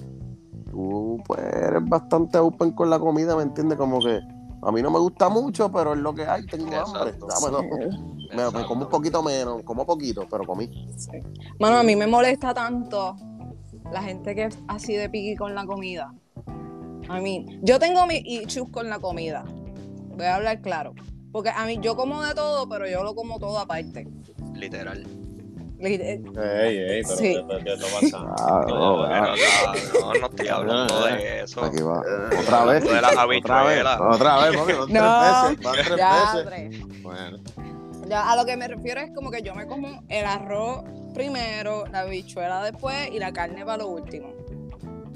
tú pues eres bastante open con la comida, ¿me entiendes? Como que a mí no me gusta mucho, pero es lo que hay, tengo hambre. Exacto. Ah, bueno, me, me como un poquito menos, como poquito, pero comí. Sí. Mano, a mí me molesta tanto la gente que es así de piqui con la comida. A mí, yo tengo mi issues con la comida. Voy a hablar claro. Porque a mí, yo como de todo, pero yo lo como todo aparte. literal. Ey, ey, pero Sí. ¿qué, ¿qué está pasando? Ah, no, No, pero no, no estoy hablando de eso. Aquí va. Otra vez. De las Otra vez. Otra vez, van No, tres veces, van tres Ya, veces. Andrés. Bueno, Ya, a lo que me refiero es como que yo me como el arroz primero, la habichuela después y la carne para lo último.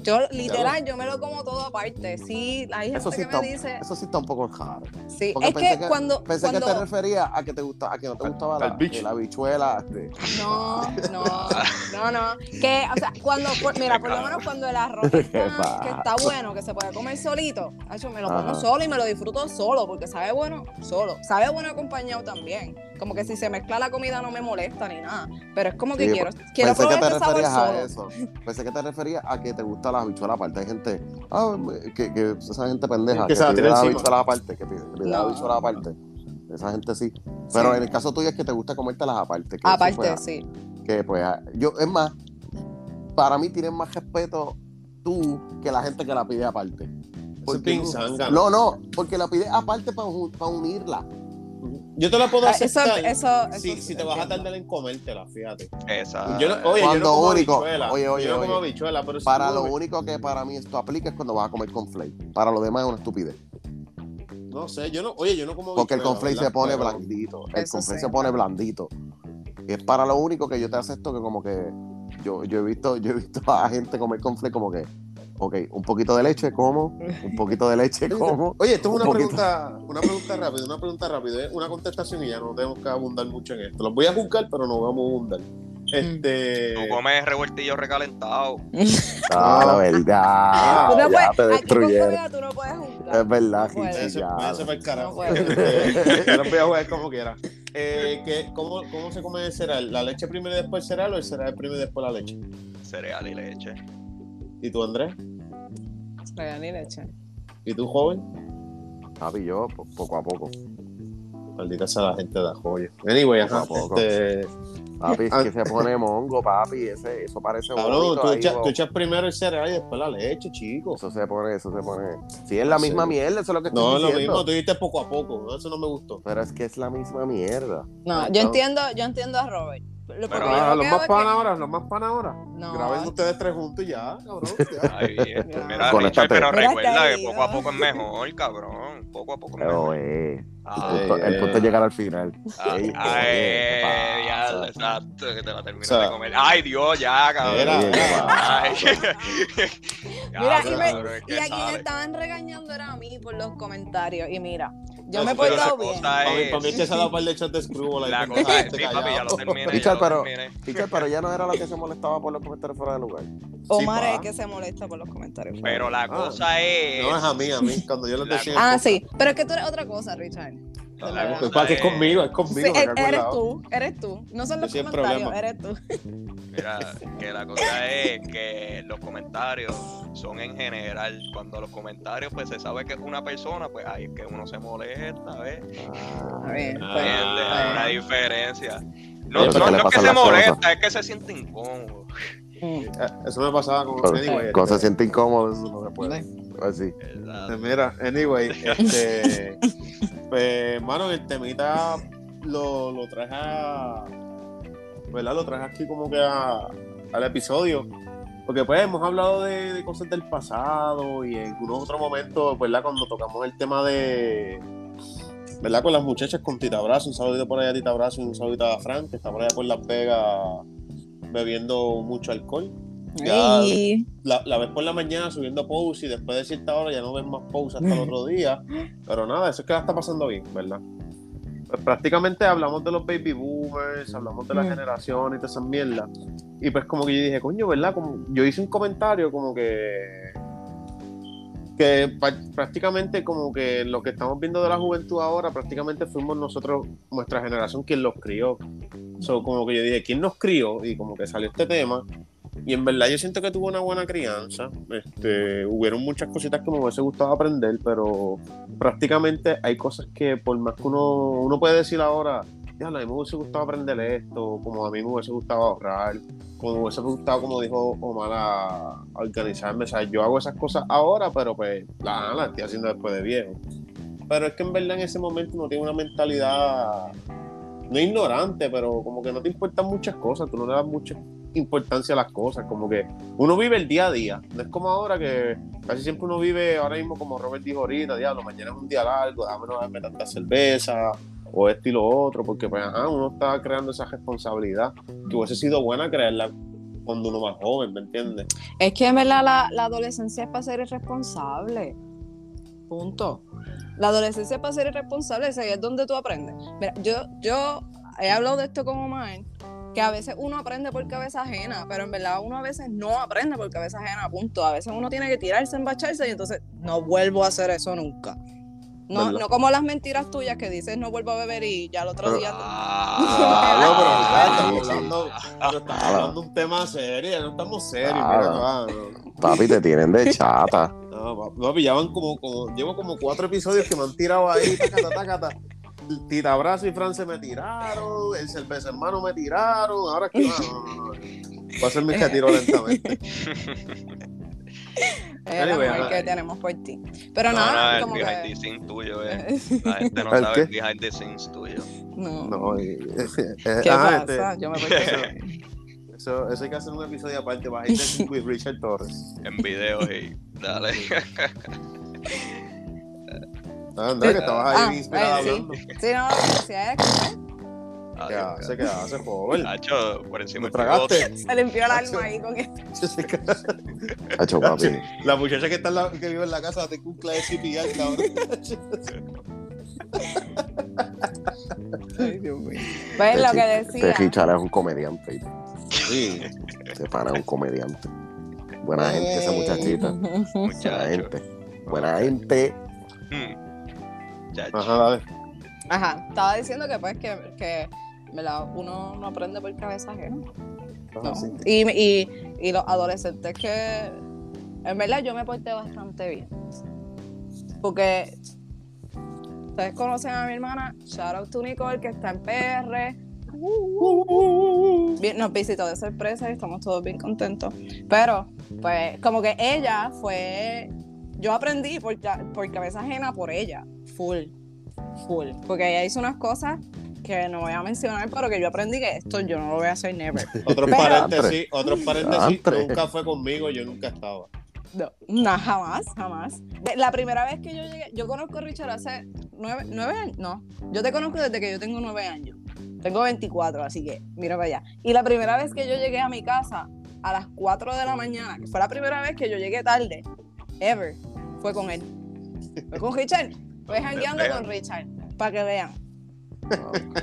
Yo, literal, yo me lo como todo aparte. Sí, hay gente Eso sí, que está, me dice. eso sí está un poco raro. Sí, Porque es pensé que, cuando. Pensé cuando que te refería a que te gusta, a que no te gustaba la, bicho. la habichuela. este. No, no, no, no. Que, o sea, cuando, por- mira, por lo menos cuando el arroz está, que está bueno, que se puede comer solito, me lo como Ajá. solo y me lo disfruto solo, porque sabe bueno solo. Sabe bueno acompañado también. Como que si se mezcla la comida no me molesta ni nada. Pero es como que Sí, quiero, quiero Pensé que probar te ese sabor referías a solo. eso. Pensé que te referías a que te gusta la habichuela aparte. Hay gente, ah, que, que esa gente pendeja, Que que, se la pide la habichuela aparte, que pide, pide la No. habichuela aparte. Esa gente sí. Pero Sí. en el caso tuyo es que te gusta comértelas aparte. Que Aparte, fue- sí. que pues ah, yo, es más, para mí tienes más respeto tú que la gente que la pide aparte. Zángano. No, no, porque la pide aparte para unirla. Yo te la puedo Ah, Eso, aceptar eso, eso, si, si te vas a tardar en comértela, fíjate. Esa. Yo no, oye, yo no como único- habichuela. oye, oye, yo no como oye. habichuela, pero Para lo único que para mí esto aplica es cuando vas a comer con flake. Para lo demás es una estupidez. No sé, yo no, oye, yo no como Porque el habichuela, conflate se pone Pero- blandito. El conflate sí. se pone blandito. Y es para lo único que yo te acepto que como que yo, yo he visto, yo he visto a gente comer conflate como que, ok, un poquito de leche como, un poquito de leche como. Oye, esto es Un una pregunta, una pregunta rápida, una pregunta rápida, ¿eh? una contestación y ya no tenemos que abundar mucho en esto. Los voy a juzgar, pero no vamos a abundar. Este. Tú comes revueltillo recalentado. Ah, la verdad. Tú no ya puedes- te aquí con destruyeron. comida tú no puedes juzgar. Es verdad, No puedes. El carajo. No. Este, yo los voy a jugar como quiera. Eh, ¿qué- cómo, ¿Cómo se come el cereal? ¿La leche primero y después el cereal o el cereal primero y después la leche? Cereal y leche. ¿Y tú, Andrés? Y leche. ¿Y tú, joven? Papi, yo po- poco a poco. Maldita sea la gente de la joya. Anyway, ajá. Poco a poco. Este, Papi, es Ah. que se pone mongo, papi. Ese, eso parece cabrón, bonito tú ahí, echas, tú echas primero el cereal y después la leche, chico. Eso se pone, eso se pone. Sí, es la misma mierda, eso es lo que estoy No, es lo diciendo. mismo, tú dijiste poco a poco. ¿no? Eso no me gustó. Pero es que es la misma mierda. No, yo entiendo, yo entiendo a Robert. Lo Pero- Ah, lo los más pan que- ahora, los más pan ahora. No. Graben ustedes tres juntos y ya, cabrón. ya. Ay, bien. Ya. Mira. Richard, pero Mira, recuerda que poco a poco es mejor, cabrón. Poco a poco es Pero, mejor. eh, Ah, el, punto, el punto es llegar al final. Ay, ay, ¿qué pasa? diablo, exacto, que te la terminas O sea, de comer. Ay, Dios, ya, cabrón. Era, Oye, ¿qué era. Ay. Mira, Ya, y, me- y a quien estaban regañando era a mí por los comentarios. Y mira, yo No, me he portado bien. cosa Para mí, es- que se ha dado par de shots de screwball La cosa es, este sí, papi, ya lo terminé. ya Richard, pero- pero ya no era la que se molestaba por los comentarios fuera de lugar. Omar es el que se molesta por los comentarios. Pero la Ah. cosa es. No es a mí, a mí, cuando yo les decía. Ah, sí. Pero es que tú eres otra cosa, Richard. la Es para que es conmigo, es conmigo. eres tú, eres tú. No son los comentarios, problema. eres tú. Mira, que la cosa es que los comentarios son en general. Cuando los comentarios, pues se sabe que es una persona, pues ahí es que uno se molesta, ¿ves? Está bien. Ah, pues, Hay una diferencia. No, no, pero ¿qué le no es que se molesta, es que se siente incómodo. Eh, Eso me pasaba con. Cuando, Anyway, cuando se este, siente incómodo, eso no se puede. Así. ¿verdad? Mira, anyway, este. pues, mano, el temita lo, lo traje a. ¿Verdad? Lo traje aquí como que a, al episodio. Porque, pues, hemos hablado de, de cosas del pasado y en algunos otros momentos, ¿verdad? Cuando tocamos el tema de. ¿Verdad? Con las muchachas, con Tita Brazo. Un saludito por allá a Tita Brazo y un saludito a Frank, que está por allá por Las Vegas bebiendo mucho alcohol. Ya- la, la ves por la mañana subiendo posts y después de cierta hora ya no ves más posts hasta el otro día. Pero nada, eso es que la está pasando bien, ¿verdad? Pues prácticamente hablamos de los baby boomers, hablamos de la Mm. generación y toda esa mierda. Y pues como que yo dije, coño, ¿verdad? Como, yo hice un comentario como que que prácticamente como que lo que estamos viendo de la juventud ahora prácticamente fuimos nosotros, nuestra generación, quien los crió. So, como que yo dije, ¿quién nos crió? Y como que salió este tema. Y en verdad yo siento que tuvo una buena crianza. Este, hubieron muchas cositas que me hubiese gustado aprender, pero prácticamente hay cosas que por más que uno, uno puede decir ahora, ya, a mí me hubiese gustado aprender esto, como a mí me hubiese gustado ahorrar, como me hubiese gustado, como dijo Omar, a, organizarme. O sea, yo hago esas cosas ahora, pero pues la, estoy haciendo después de viejo. Pero es que en verdad en ese momento uno tiene una mentalidad no ignorante, pero como que no te importan muchas cosas, tú no le das mucha importancia a las cosas, como que uno vive el día a día, no es como ahora que casi siempre uno vive ahora mismo como Robert dijo ahorita, diablo, mañana es un día largo, déjame no darme tanta cerveza o esto y lo otro, porque pues uno está creando esa responsabilidad que hubiese sido buena crearla cuando uno más joven, ¿me entiendes? Es que en verdad la, adolescencia es para ser irresponsable. Punto. La adolescencia es para ser irresponsable, ese es donde tú aprendes. Mira, yo, yo he hablado de esto con Omar, que a veces uno aprende por cabeza ajena, pero en verdad uno a veces no aprende por cabeza ajena, punto. A veces uno tiene que tirarse, embacharse y entonces no vuelvo a hacer eso nunca. No, ¿Verdad? no como las mentiras tuyas que dices no vuelvo a beber y ya el otro día. Ah, No, pero estamos hablando, pero estamos hablando de un tema serio, no estamos serios, Claro. mira, va. Papi, te tienen de chata. No, papi, ya van como, como, llevo como cuatro episodios que me han tirado ahí, tacata, tacata. Tita Brazo y Fran se me tiraron, el cerveza hermano me tiraron, ahora es que no, no, no, no. Voy a hacer mi retiro lentamente. Es el amor que tenemos por ti. Pero no, nada, no, el como behind que. the scenes tuyo, eh. La gente no ¿El sabe qué? el behind the scenes tuyo. no. No, y- ¿Qué ajá, pasa? este, Yo me bien. eso, eso hay que hacer un episodio aparte, bajiste with Richard Torres. En videos y dale. Ah, Andrés, que estabas ahí Ah, inspirado eh, sí. hablando. Sí, no, necesidad es que ¿Qué Adiós, hace? ¿Qué hace, joven? Nacho, por encima ¿Me del bigote. tragaste? se limpió el alma ahí con esto. Hacho, papi. La muchacha que, está en la- que vive en la casa te cumpla de CPR, cabrón. Ay, Dios mío. Pues lo que Este decía. Richard es un comediante. Sí. Se pana es un comediante. Buena gente esa muchachita. Buena gente. Buena gente. Hmm. Chacho. Ajá, dale. Ajá, estaba diciendo que pues que, que ¿verdad? uno no aprende por cabeza ajena. ¿no? Y, y, y los adolescentes que en verdad yo me porté bastante bien. Porque ustedes conocen a mi hermana, shout out to Nicole, que está en PR. Bien, nos visitó de sorpresa y estamos todos bien contentos. Pero, pues, como que ella fue. Yo aprendí por, por cabeza ajena por ella. Full. Full. Porque ella hizo unas cosas que no voy a mencionar, pero que yo aprendí que esto yo no lo voy a hacer never. Otros Pero- paréntesis, otros paréntesis, nunca fue conmigo, yo nunca estaba. No, no, jamás, jamás. La primera vez que yo llegué, yo conozco a Richard hace nueve, nueve años, no, yo te conozco desde que yo tengo nueve años. Tengo 24, así que mira para allá. Y la primera vez que yo llegué a mi casa a las 4 de la mañana, que fue la primera vez que yo llegué tarde, ever, fue con él. Fue con Richard. Fue jangueando con Richard, para que vean.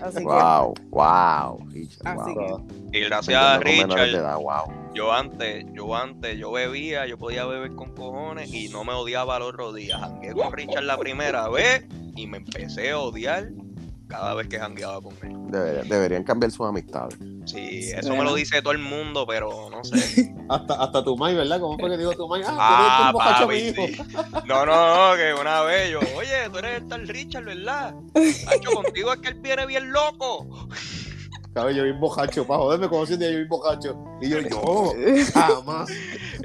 Así Wow, wow. Richard, Así wow. Y gracias a Richard, edad, wow. yo antes, yo antes, yo bebía, yo podía beber con cojones y no me odiaba los días. Jangué con Richard la primera vez y me empecé a odiar cada vez que jangueaba con él. Deberían, deberían cambiar sus amistades. Sí, eso me lo dice todo el mundo, pero no sé. Hasta, hasta tu mai, ¿verdad? ¿Cómo fue que dijo tu mai? Ah, Ah, tú eres borracho papi, sí. No, no, no, que una vez yo, oye, tú eres el tal Richard, ¿verdad? Hacho, contigo es que él viene bien loco. Cabrón, yo vi borracho, para joderme como si un día yo vi borracho. Y yo, yo, jamás.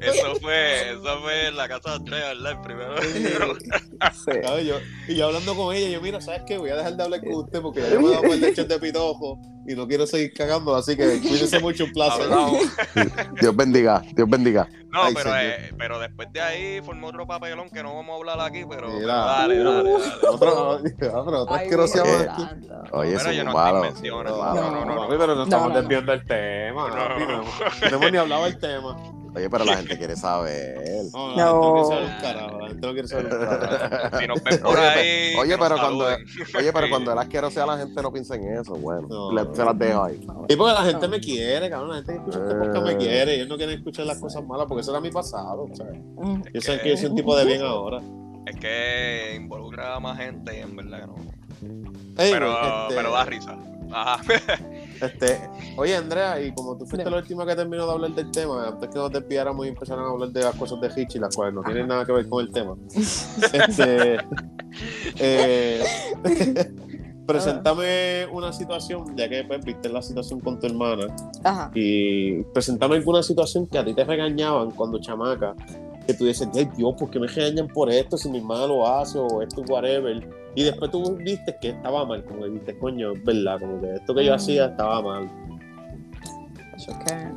Eso fue, eso fue en la casa de Andrea, ¿verdad? El primero. Yo- y yo hablando con ella, yo, mira, ¿sabes qué? Voy a dejar de hablar con usted porque ya me he dado por el de pitojo y no quiero seguir cagando, así que cuídense mucho, un placer. Dios bendiga, Dios bendiga. No, Ay, pero, eh, pero después de ahí formó otro papelón que no vamos a hablar aquí, pero, pero Mira. dale, dale, dale. Otro, ah, pero otro Ay, mío. aquí. Oye, Pero yo no malos. estoy mencionando. No, No, no, no, no. papi, pero no estamos no, no. desviando el tema. No. No, no hemos ni hablado del tema. Oye, pero la gente quiere saber. No, No. la gente no quiere saber un carajo. La gente no quiere saber un carajo. Si nos ven por Oye, ahí. Oye, pero cuando, oye, pero cuando el asqueroso sea la gente no piensa en eso, bueno. No. Le- se las dejo ahí. Y porque la gente me quiere, cabrón. La gente que escucha este podcast me Eh. quiere. Ellos no quieren escuchar las cosas malas porque eso era mi pasado. ¿sabes? Mm. Yo sé que yo soy un tipo de bien ahora. Es que involucra a más gente y en verdad que no. Ey, Pero, este, pero da risa. Ajá. Este, oye, Andrea, y como tú fuiste la última que terminó de hablar del tema, antes que nos desviáramos y empezaran a hablar de las cosas de Hitch y las cuales no tienen nada que ver con el tema. Este, eh, preséntame una situación, ya que pues, viste la situación con tu hermana, Ajá. y presentame alguna situación que a ti te regañaban cuando chamaca que tú dices, ay Dios, ¿por qué me regañan por esto si mi hermana lo hace o esto, whatever? Y después tú viste que estaba mal, como que viste, coño, es verdad, como que esto que yo Mm. hacía estaba mal. Eso es que.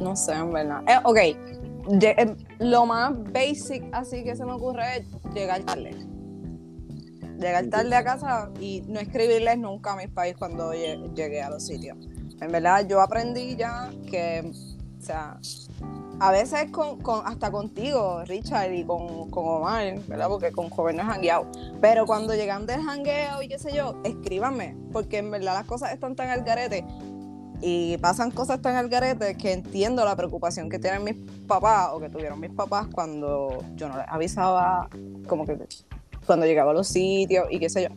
No sé, en verdad. Eh, ok. Eh, lo más basic así que se me ocurre es llegar tarde. Llegar tarde a casa y no escribirles nunca a mis pais cuando lle- llegué a los sitios. En verdad, yo aprendí ya que, o sea, a veces con, con- hasta contigo, Richard, y con, con Omar, ¿verdad? Porque con Joven no he jangueado. Pero cuando llegan del jangueo y qué sé yo, escríbanme, porque en verdad las cosas están tan al garete y pasan cosas tan al garete que entiendo la preocupación que tienen mis papás o que tuvieron mis papás cuando yo no les avisaba, como que cuando llegaba a los sitios y qué sé yo.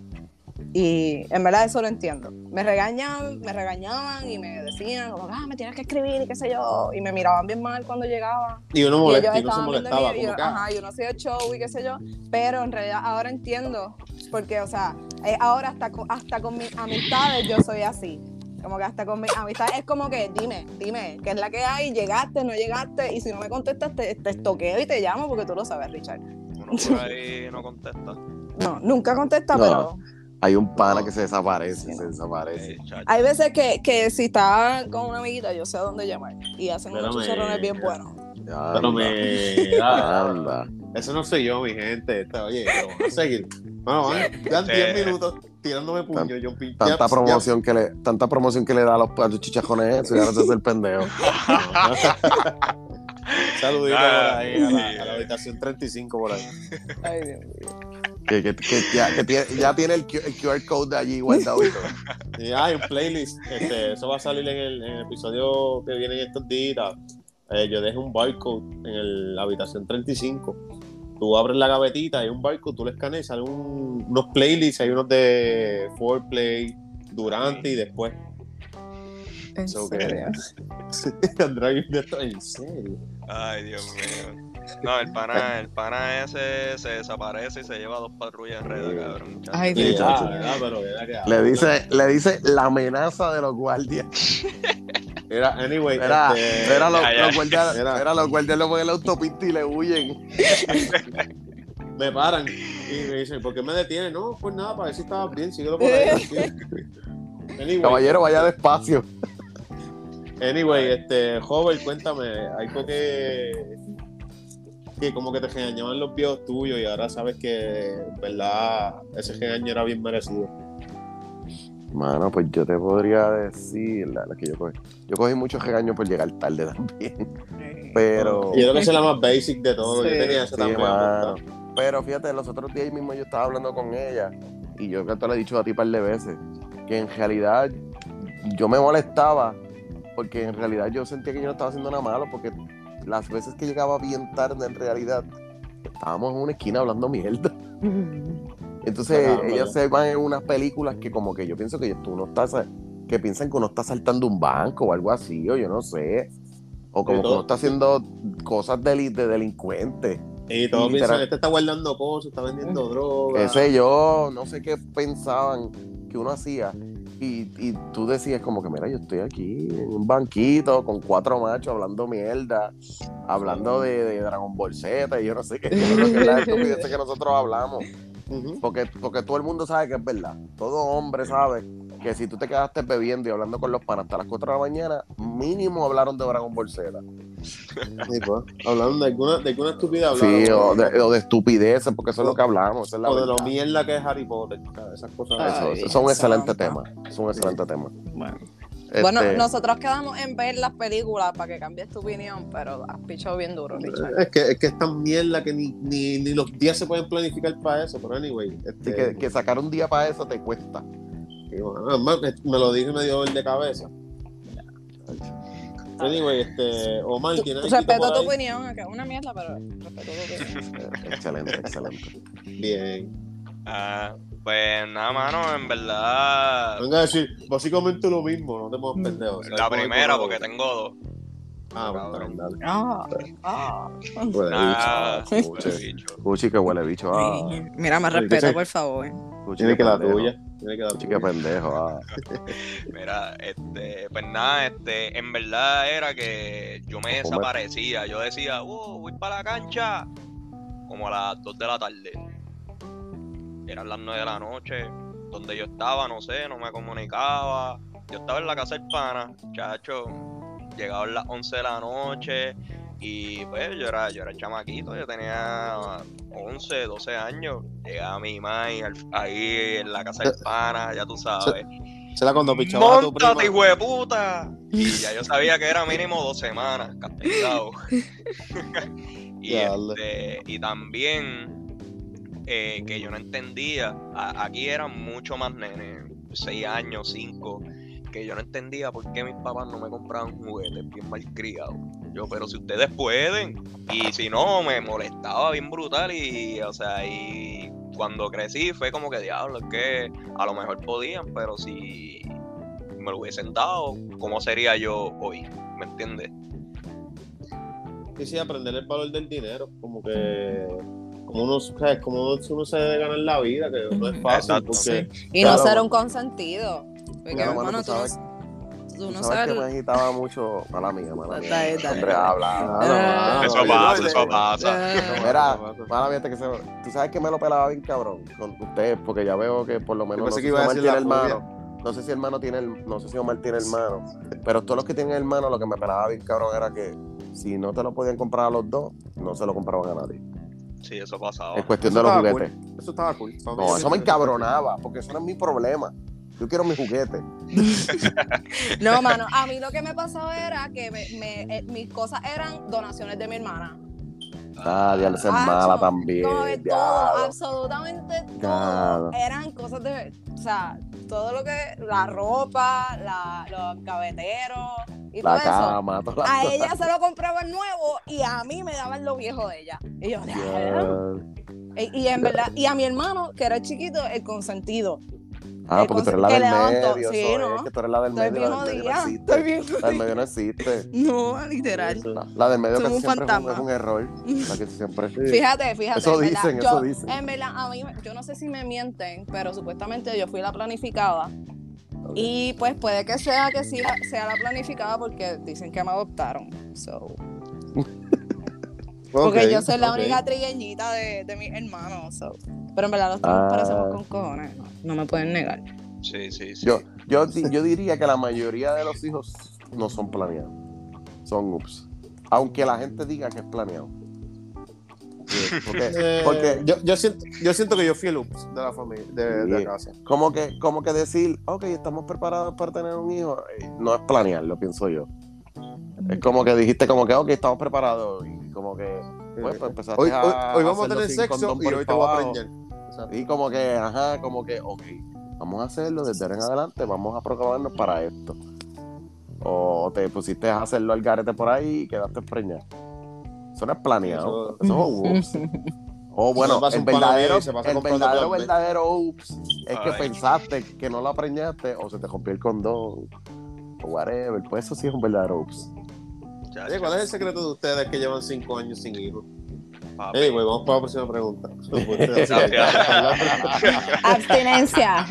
Y en verdad eso lo entiendo. Me regañaban, me regañaban y me decían, como, ah, me tienes que escribir y qué sé yo. Y me miraban bien mal cuando llegaba. Y uno Y ellos y se molestaba, y yo, ah, ajá, yo no hacía show y qué sé yo, pero en realidad ahora entiendo, porque, o sea, eh, ahora hasta con, hasta con mis amistades yo soy así. Como que hasta con mis amistades es como que dime, dime, ¿qué es la que hay? ¿Llegaste, no llegaste? Y si no me contestas, te, te estoqueo y te llamo porque tú lo sabes, Richard. Uno por ahí no contesta. No, nunca contesta, No. pero Hay un pana que se desaparece, Sí, se desaparece. Hay veces que, que si está con una amiguita, yo sé a dónde llamar. Y hacen unos Espérame. chicharrones bien buenos. pero me. ah, Anda. Eso no soy yo, mi gente. Oye, pero vamos a seguir. Bueno, van, dan Sí. 10 minutos tirándome puño. Yo, pi- ya- Tanta ya- promoción que le, tanta promoción que le da a los, a los chichajones eso y ahora se hace el pendejo. Saludito Ah, por ahí a la, a la habitación 35 por ahí. Ay, Dios mío. Que, que, que ya, que tiene, ya tiene el, Q- el QR code de allí guardado y todo. Y hay un playlist. Este, eso va a salir en el, en el episodio que viene en estos días. Eh, yo dejé un barcode en el- la habitación 35. Tú abres la gavetita, hay un barcode, tú le escaneas, salen un- unos playlists, hay unos de foreplay, durante y después. En So serio. Andrés, en serio. Ay, Dios mío. No, el pana, el pana ese se desaparece y se lleva dos patrullas en red, cabrón. Ay, Sí, chacho. pero que- Le dice, le dice la amenaza de los guardias. Era, anyway, Era, este, era los, guardias, Era- era los guardias lo ponen en la autopista y le huyen. me paran y me dicen, ¿por qué me detienen? No, pues nada, para ver si estabas bien, síguelo por ahí. Anyway, Caballero, vaya despacio. Anyway, este, joven, cuéntame, algo que, que como que te regañaban los viejos tuyos y ahora sabes que, en verdad, ese regaño era bien merecido. Mano, pues yo te podría decir la, la que yo cogí. Yo cogí muchos regaños por llegar tarde también. Pero. Y yo creo que esa es la más basic de todo. Yo Sí. tenía eso Sí, también. mano. apuntado. Pero fíjate, los otros días mismo yo estaba hablando con ella y yo que te lo he dicho a ti un par de veces, que en realidad yo me molestaba porque en realidad yo sentía que yo no estaba haciendo nada malo porque las veces que llegaba bien tarde en realidad estábamos en una esquina hablando mierda. Entonces Ajá, ellas se van en unas películas que como que yo pienso que tú no estás, que piensan que uno está saltando un banco o algo así, o yo no sé. O como que uno está haciendo cosas deli- de delincuente. Y todos Literal. piensan, este está guardando cosas, está vendiendo droga. Qué sé yo, no sé qué pensaban que uno hacía. Y, y tú decías como que, mira, yo estoy aquí en un banquito con cuatro machos hablando mierda, hablando de, de Dragon Ball Z y yo no sé qué, yo no sé qué es la estupidez que nosotros hablamos. Porque, porque todo el mundo sabe que es verdad. Todo hombre sabe que si tú te quedaste bebiendo y hablando con los panas hasta las 4 de la mañana, mínimo hablaron de Dragon Ball Z. Sí, pues, hablando de alguna, de alguna estupidez Sí, hablaron. o de, o de estupideces, porque eso es lo que hablamos. esa es la o de lo mierda que es Harry Potter. Esas cosas. Ay, Eso, eso es un excelente tema. Es un excelente tema. Bueno. Este, Bueno, nosotros quedamos en ver las películas para que cambies tu opinión, pero has pichado bien duro, Richard. Es que, es que es tan mierda que ni, ni, ni los días se pueden planificar para eso, pero anyway. Este, sí, que, que sacar un día para eso te cuesta. Además, me, lo dije y me dio dolor de cabeza. Anyway, este, Omar, ¿tiene algo Respeto tu ahí? opinión, que es una mierda, pero respeto tu opinión. Excelente, excelente. Bien. Ah, pues nada, mano, en verdad. Venga a decir básicamente lo mismo, no te pongas pendejo. ¿sabes? La primera, porque tengo dos. Ah, pues, bien, dale. Ah, ah. Huele Ah, bicho. Cuchi, que huele bicho. Ah, Mira, me Sí, respeto, por favor. Cuchi, Tiene que la pendejo. tuya. Tiene que dar Chica pendejo. ah. Mira, este, pues nada, este, en verdad era que yo me desaparecía. Yo decía, oh, voy para la cancha. Como a las 2 de la tarde. Eran las 9 de la noche. Donde yo estaba, no sé, no me comunicaba. Yo estaba en la casa del pana, chacho. Llegaban las 11 de la noche. Y pues yo era, yo era chamaquito, yo tenía 11, 12 años. Llegaba mi mamá ahí en la casa del pana, ya tú sabes. Será cuando pichabas a tu ¡Móntate, prima. hijo de puta! Y ya yo sabía que era mínimo dos semanas, castigado. y, este, y también eh, que yo no entendía, a- aquí eran mucho más nenes, seis años, cinco, que yo no entendía por qué mis papás no me compraban juguetes bien malcriados. Yo, pero si ustedes pueden, y si no, me molestaba bien brutal y, o sea, y cuando crecí fue como que diablo, es que a lo mejor podían, pero si me lo hubiesen dado, ¿cómo sería yo hoy? ¿Me entiendes? Sí, sí, aprender el valor del dinero, como que como uno, como uno se debe ganar la vida, que no es fácil, Exacto. porque Y Claro. no ser un consentido. Porque, mano, tú tú, sabes- Tú no sabes que me agitaba mucho. Mala mía, mala mía. dale, Hombre, dale. habla. Ah, eso pasa, eso pasa. Mira, mala mía, que se... tú sabes que me lo pelaba bien cabrón con ustedes, porque ya veo que por lo menos no sé que si iba a Omar decir la hermano. No sé si hermano tiene el- no sé si Omar tiene hermano, pero todos los que tienen hermano lo que me pelaba bien cabrón era que si no te lo podían comprar a los dos, no se lo compraban a nadie. Sí, eso pasaba. Es cuestión Eso de los juguetes. Eso estaba cool. No, eso me encabronaba, porque eso no es mi problema. Yo quiero mi juguete. No, mano, a mí lo que me pasaba era que me- me- eh, mis cosas eran donaciones de mi hermana. Ah, diablo, es mala también. Que todo, absolutamente todo eran cosas de, o sea, todo lo que, la ropa, la, los gaveteros y todo La eso. cama, toda la A ella se lo compraban nuevo y a mí me daban lo viejo de ella. Y yo. Ya. y, y en verdad, y a mi hermano, que era el chiquito, el consentido. Ah, El porque tú eres la del medio. Sí, ¿no? es, que tú eres la del Estoy medio. bien La del medio no existe. Estoy bien La del jodida. medio no existe. No, literal. La, la del medio Somos casi un siempre es un, fantasma. es un error. La que siempre. Fíjate, fíjate. Eso en verdad, dicen, yo- eso dicen. En verdad, a mí, yo no sé si me mienten, pero supuestamente yo fui la planificada. Y pues puede que sea que sí sea la planificada porque dicen que me adoptaron. So, porque yo soy la única trigueñita de, de mis hermanos. so. Pero en verdad los tres Ah. parecemos con cojones. No, no me pueden negar. Sí, sí, sí. Yo, yo, yo diría que la mayoría de los hijos no son planeados. Son ups. Aunque la gente diga que es planeado. Sí, Porque, Eh, porque yo, yo, siento, yo siento que yo fui el ups de la familia, de, de Sí. la casa. como que, como que decir, ok, estamos preparados para tener un hijo, eh, no es planearlo, pienso yo. Es como que dijiste como que, ok, estamos preparados. Y como que, pues, pues empezaste hoy, hoy, a hoy vamos a tener sexo y hoy te voy a. Exacto. Y como que, ajá, como que, ok, vamos a hacerlo desde ahora en adelante, vamos a programarnos para esto. O te pusiste a hacerlo al garete por ahí y quedaste preñado. Eso no es planeado. Eso, es un ups. O bueno, el verdadero, el verdadero, verdadero ups es que pensaste que no la preñaste o se te rompió el condón o whatever. Pues eso sí es un verdadero ups. Oye, ¿Cuál es el secreto de ustedes que llevan cinco años sin hijos? papi. Ey, güey, vamos para la próxima pregunta. Abstinencia.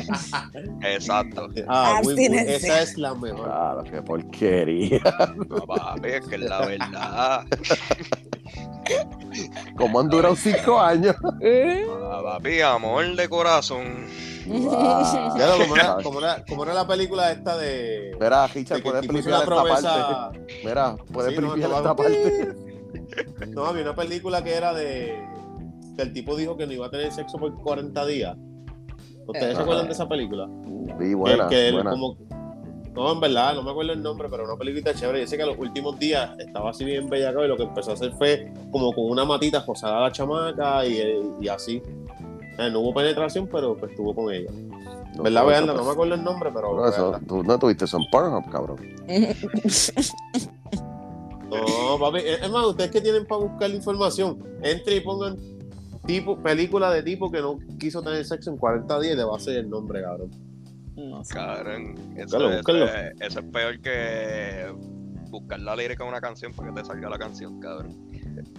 Exacto. ah, muy, muy, Abstinencia. esa es la mejor. Claro, qué porquería. No, papi, es que es la verdad. ¿Cómo han durado cinco años? Ah, papi, amor de corazón. Wow. Ya lo, como, era, como, era, como era la película esta de. Mira, Richard, puedes esta parte. promesa. Mira, puedes Sí, no, esto esta parte. No, había una película que era de. Que el tipo dijo que no iba a tener sexo por 40 días. ¿Ustedes se acuerdan de esa película? Sí, buena, que, que él buena. como. No, en verdad, no me acuerdo el nombre, pero una película chévere. Yo sé que los últimos días estaba así bien bellaco y lo que empezó a hacer fue como con una matita posar a la chamaca y, y así. Eh, no hubo penetración, pero pues estuvo con ella. No, ¿Verdad, pues, No me acuerdo el nombre, pero. no, eso, tú no tuviste eso en Pornhub, cabrón. No, papi. Es más, ustedes que tienen para buscar la información, entre y pongan tipo, película de tipo que no quiso tener sexo en 40 días y le va a hacer el nombre, cabrón. No. Cabrón, eso, Búscalo, eso búscalo. es, eso es peor que buscar la lírica de una canción para que te salga la canción, cabrón.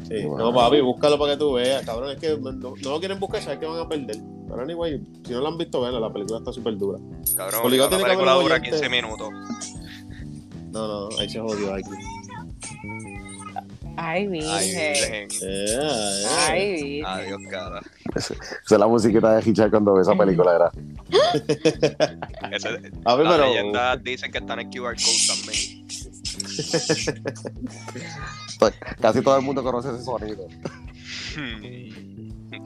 Sí. Wow. No, papi, búscalo para que tú veas, cabrón. Es que no, no lo quieren buscar, sabes que van a perder. Pero anyway, si no la han visto, ven, la película está súper dura. Cabrón, Obligado la tiene película dura oyente. 15 minutos. No, no, ahí se jodió aquí. Ay, Ay, virgen. Eh, eh. Ay, virgen. Adiós, cara. Esa es la musiquita de Hitchcock cuando ve esa película, era. A ver, las pero. leyendas dicen que están en QR code también. Casi todo el mundo conoce ese sonido.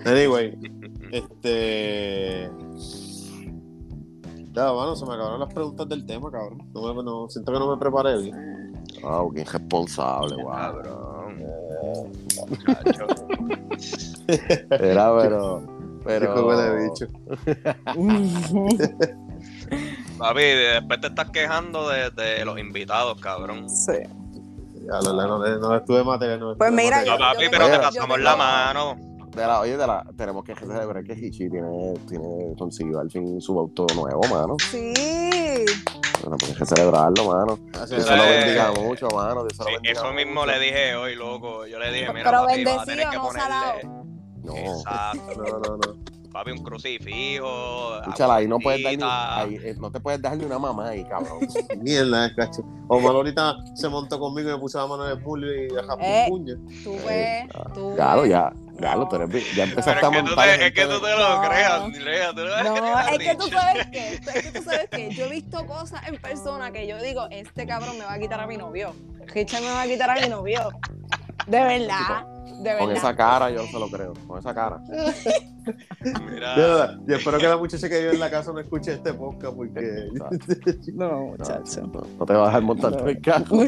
Anyway, este. Ya, bueno, se me acabaron las preguntas del tema, cabrón. No me, no, siento que no me preparé bien. Wow, qué irresponsable, wow. Cabrón. Era, pero. Pero. Qué huele de bicho. Papi, después te estás quejando de, de los invitados, cabrón. Sí. Ya, no, no, no, no estuve material. No Pues mira, material. yo- papi, yo pero te yo pasamos la mano. De la, oye, de la, tenemos que celebrar que Hichi tiene, tiene consiguió al fin su auto nuevo, mano. Sí. Bueno, pues hay que celebrarlo, mano. Así Dios se lo Eh, bendiga mucho, mano. Dios lo bendiga eso mismo mucho. le dije hoy, loco. Yo le dije, mira, Pero papi, vas a tener bendecido, que no salado. No. Exacto. No, no, no. Papi, un crucifijo. Escúchala, ahí no puedes dar ni, agüita. ahí, eh, no te puedes dar ni una mamá ahí, cabrón. Mierda, eh, cacho. Omar ahorita se montó conmigo y me puso la mano en el puño y dejó Eh. un puño. Tú ves, tú Claro, ves. ya, ya lo No. tenés, ya Pero empezaste es a que, tú montar. te, es que tú te lo No. creas, Lea, tú lo No, es que tú sabes que, es que tú sabes que yo he visto cosas en persona que yo digo, este cabrón me va a quitar a mi novio. Richard me va a quitar a mi novio. De verdad, de Con esa cara yo se lo creo, con esa cara. Mira, De verdad, y espero que la muchacha que vive en la casa no escuche este podcast porque. No, muchacho. No, no te vas a dejar montar en el carro.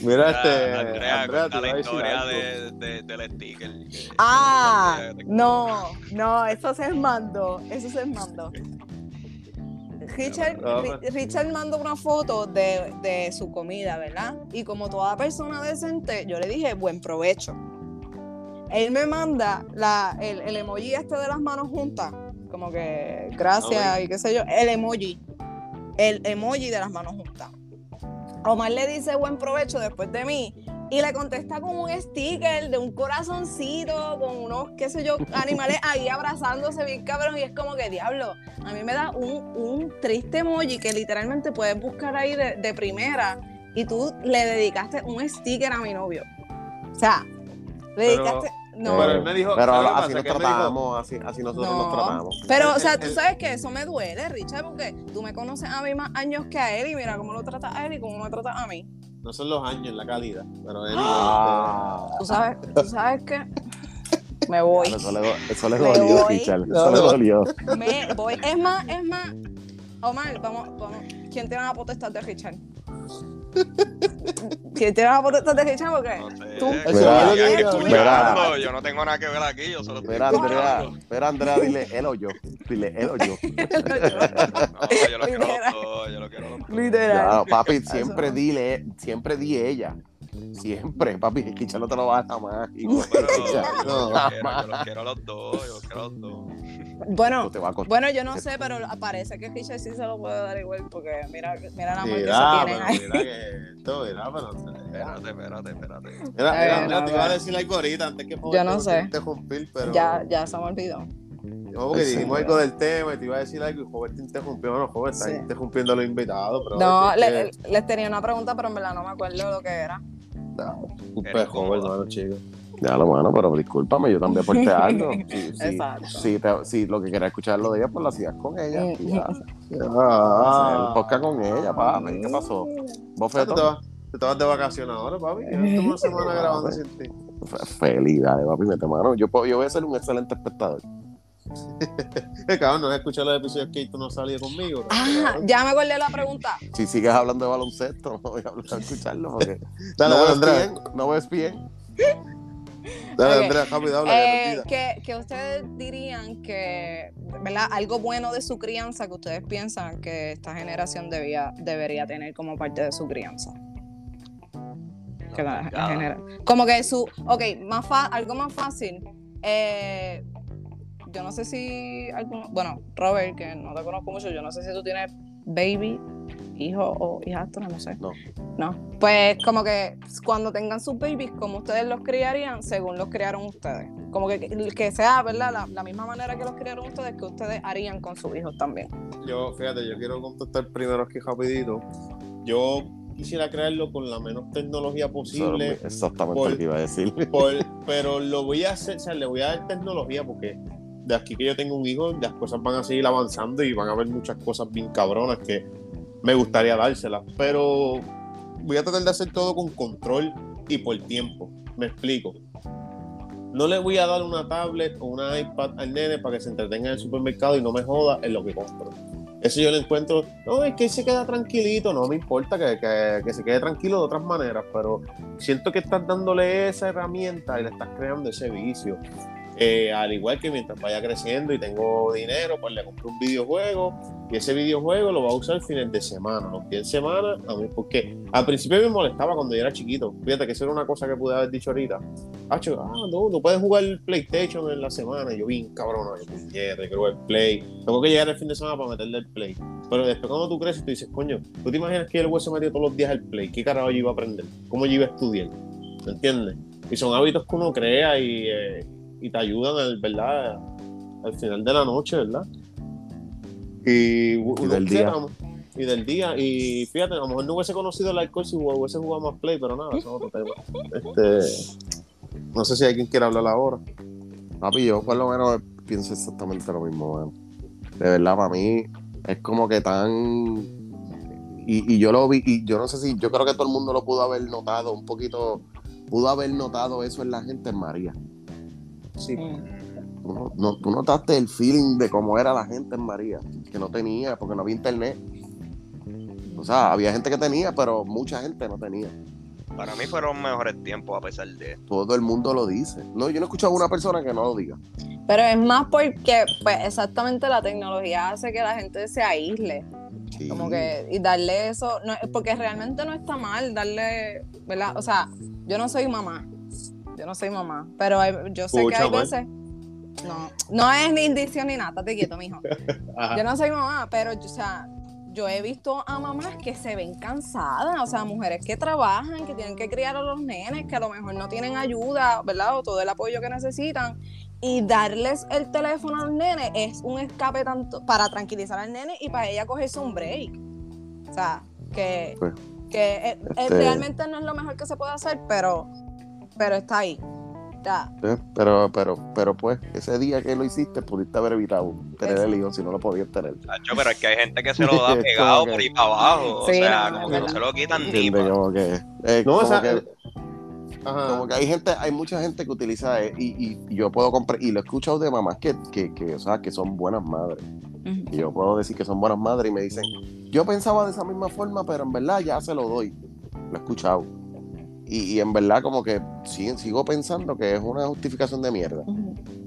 Mira, mira, este. Andrea, Andrea, te la decir historia algo. de, de- del sticker. que- ah, no, no, eso se mandó, eso se mandó. Richard, Richard mandó una foto de, de su comida, ¿verdad? Y como toda persona decente, yo le dije, buen provecho. Él me manda la, el, el emoji este de las manos juntas, como que gracias y qué sé yo, el emoji, el emoji de las manos juntas. Omar le dice buen provecho después de mí y le contesta con un sticker de un corazoncito, con unos, qué sé yo, animales ahí abrazándose bien cabrón y es como que diablo, a mí me da un, un triste emoji que literalmente puedes buscar ahí de, de primera y tú le dedicaste un sticker a mi novio. O sea, le Pero- dedicaste... No, Pero él me dijo. Pero ¿sabes lo que así nos tratamos, así, así nosotros No. nos tratamos. Pero, o sea, El- tú el- sabes que eso me duele, Richard, porque tú me conoces a mí más años que a él y mira cómo lo tratas a él y cómo me tratas a mí. No son los años, la calidad. Pero él. Ah. Tú sabes, tú sabes que me voy. Eso le, eso dolió, voy. Richard. No, Eso le no. dolió. Me voy. Es más, es más. Omar, vamos, vamos. ¿Quién tiene la potestad de Richard? ¿Quién tiene la potestad de Richard? Porque No sé, Tú- mira. Yo no tengo nada que ver aquí, yo solo estoy Espera, Andrea, espera, Andrea, dile él o yo. Dile él o yo. No, yo lo quiero Literal. los dos, yo lo quiero los dos. literal. Ya, papi, siempre dile, siempre di ella. Siempre, papi, Richard no te lo va a dar jamás. hijo. Pero Richard, yo No. los quiero, yo los quiero a los dos, yo los quiero a los dos. Bueno, no te va a costar. bueno, yo no sé, pero parece que Richard sí se lo puede dar igual porque mira, mira la amor que tienen ahí. mira que esto, mira, pero. Espérate, espérate, espérate. Mira, mira, Eh, te iba a decir algo ahorita antes que Yo no sé. interrumpir, pero. Ya, ya se me olvidó. No, porque Sí. dijimos algo del tema y te iba a decir algo y Robert te interrumpió. Bueno, Robert está Sí. interrumpiendo a los invitados, pero. No, es le- les tenía una pregunta, pero en verdad no me acuerdo lo que era. Pejo, incómodo. hermano, chico. Ya lo mano, pero discúlpame, yo también aporté algo. Si, si, Exacto. si, te- si lo que quería escuchar lo de ella, pues lo hacías con ella. y ya. Ah, El podcast con ella, papi. ¿Qué pasó? ¿Tú te te vas de vacaciones ahora, papi? Llevas una semana grabando sin ti. Fe- Feliz, dale, papi, mete mano. Yo, puedo- yo voy a ser un excelente espectador. Cabrón, no has escuchado los episodios que tú no salías conmigo. Ah, ya me acordé la pregunta. Si sigues hablando de baloncesto, no voy a escucharlo porque Dale, no dale, ves Andrea. bien, no ves bien. Dale, Ok. Andrea, rápido, habla, que Eh, que, que ustedes dirían que, ¿verdad? Algo bueno de su crianza que ustedes piensan que esta generación debía, debería tener como parte de su crianza. Que la-. Como que su, ok, más fa- algo más fácil. eh, yo no sé si alguno, bueno, Robert, que no te conozco mucho, yo no sé si tú tienes baby, hijo o hijastro, no sé. No. No. Pues como que cuando tengan sus babies, como ustedes los criarían según los criaron ustedes. como que, que sea, ¿verdad? La, la misma manera que los criaron ustedes, que ustedes harían con sus hijos también. Yo, fíjate, yo quiero contestar primero aquí rapidito. Yo quisiera crearlo con la menos tecnología posible. exactamente por- lo que iba a decir. por- pero lo voy a hacer, o sea, le voy a dar tecnología porque de aquí que yo tengo un hijo, las cosas van a seguir avanzando y van a haber muchas cosas bien cabronas que me gustaría dárselas. Pero voy a tratar de hacer todo con control y por tiempo. Me explico. No le voy a dar una tablet o una iPad al nene para que se entretenga en el supermercado y no me joda en lo que compro. Eso yo le encuentro, no, es que se queda tranquilito, no me importa que, que- que se quede tranquilo de otras maneras, pero siento que estás dándole esa herramienta y le estás creando ese vicio. Eh, al igual que mientras vaya creciendo y tengo dinero, pues le compro un videojuego y ese videojuego lo va a usar fines de semana, los días de semana, a mí, porque al principio me molestaba cuando yo era chiquito. Fíjate que eso era una cosa que pude haber dicho ahorita. Ah, no, no puedes jugar PlayStation en la semana. Y yo, bien cabrón, yo puñeta, quiero el Play. Tengo que llegar el fin de semana para meterle el Play. Pero después cuando tú creces, tú dices, coño, ¿tú te imaginas que el güey se metió todos los días al Play? ¿Qué carajo yo iba a aprender? ¿Cómo yo iba a estudiar? ¿Me entiendes? Y son hábitos que uno crea y, eh, y te ayudan, al, ¿verdad? Al final de la noche, ¿verdad? Y, del día. Y del día. Y fíjate, a lo mejor no hubiese conocido el alcohol si hubiese jugado más Play, pero nada, eso es otro tema. Este, no sé si hay quien quiera hablar ahora. Papi, yo por lo menos pienso exactamente lo mismo, man. De verdad, para mí es como que tan. Y, y yo lo vi, y yo no sé si, yo creo que todo el mundo lo pudo haber notado un poquito, pudo haber notado eso en la gente en María. Sí. Tú, no- no- tú notaste el feeling de cómo era la gente en María, que no tenía, porque no había internet. O sea, había gente que tenía, pero mucha gente no tenía. Para mí fueron mejores tiempos a pesar de. Todo el mundo lo dice. No, yo no he escuchado a una persona que no lo diga. Pero es más porque, pues, exactamente la tecnología hace que la gente se aísle. Sí. Como que, y darle eso, no, porque realmente no está mal darle, ¿verdad? O sea, yo no soy mamá, yo no soy mamá, pero hay- yo sé que hay veces, no, no es ni indicio ni nada, te quieto, mijo. Ajá. Yo no soy mamá, pero, yo, o sea, yo he visto a mamás que se ven cansadas, o sea, mujeres que trabajan, que tienen que criar a los nenes, que a lo mejor no tienen ayuda, ¿verdad? O todo el apoyo que necesitan. Y darles el teléfono al nene es un escape tanto para tranquilizar al nene y para ella cogerse un break. O sea, que, Pues, que eh, eh, este- realmente no es lo mejor que se puede hacer, pero, pero está ahí. Ya. Eh, Pero, pero, pero pues, ese día que lo hiciste, pudiste haber evitado tener el hijo si no lo podías tener. Pero es que hay gente que se lo da pegado por ahí para abajo. Sí, o sea, no, como que no se lo quitan ni Como que, eh, No, o como sea, que- ajá. como que hay gente, hay mucha gente que utiliza eh, y, y yo puedo comprar, y lo he escuchado de mamás que, que, que, o sea, que son buenas madres. Y yo puedo decir que son buenas madres y me dicen, yo pensaba de esa misma forma, pero en verdad ya se lo doy. Lo he escuchado. Y, y en verdad como que sí, sigo pensando que es una justificación de mierda.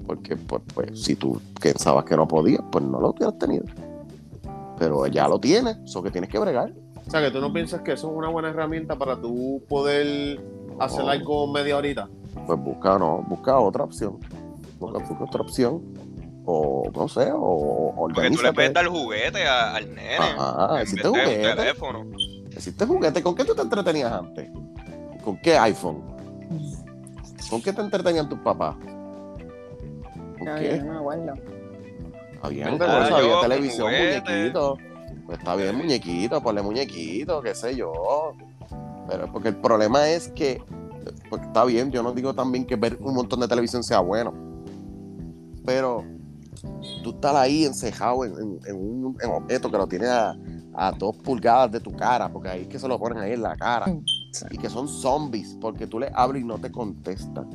Porque pues, pues si tú pensabas que no podías, pues no lo hubieras tenido. Pero ya lo tienes, eso que tienes que bregar. O sea, que tú no piensas que eso es una buena herramienta para tú poder hacer algo media horita. Pues busca, no, busca otra opción. Busca, busca otra opción. O no sé, o, Porque tú le puedes dar juguete a- al nene. En existe juguete. teléfono. ¿Existe juguete? ¿Con qué tú te entretenías antes? ¿Con qué iPhone? ¿Con qué te entretenían tus papás? ¿Con Ay, qué? no me acuerdo. Está bien, Ah, pues, había televisión, juguete. muñequito. Pues está bien, muñequito, ponle muñequito, qué sé yo. Pero porque el problema es que, pues está bien, yo no digo también que ver un montón de televisión sea bueno. Pero tú estás ahí encejado en, en- en un en objeto que lo tienes a, a dos pulgadas de tu cara, porque ahí es que se lo ponen ahí en la cara. Mm, sí. Y que son zombies, porque tú le hablas y no te contestan.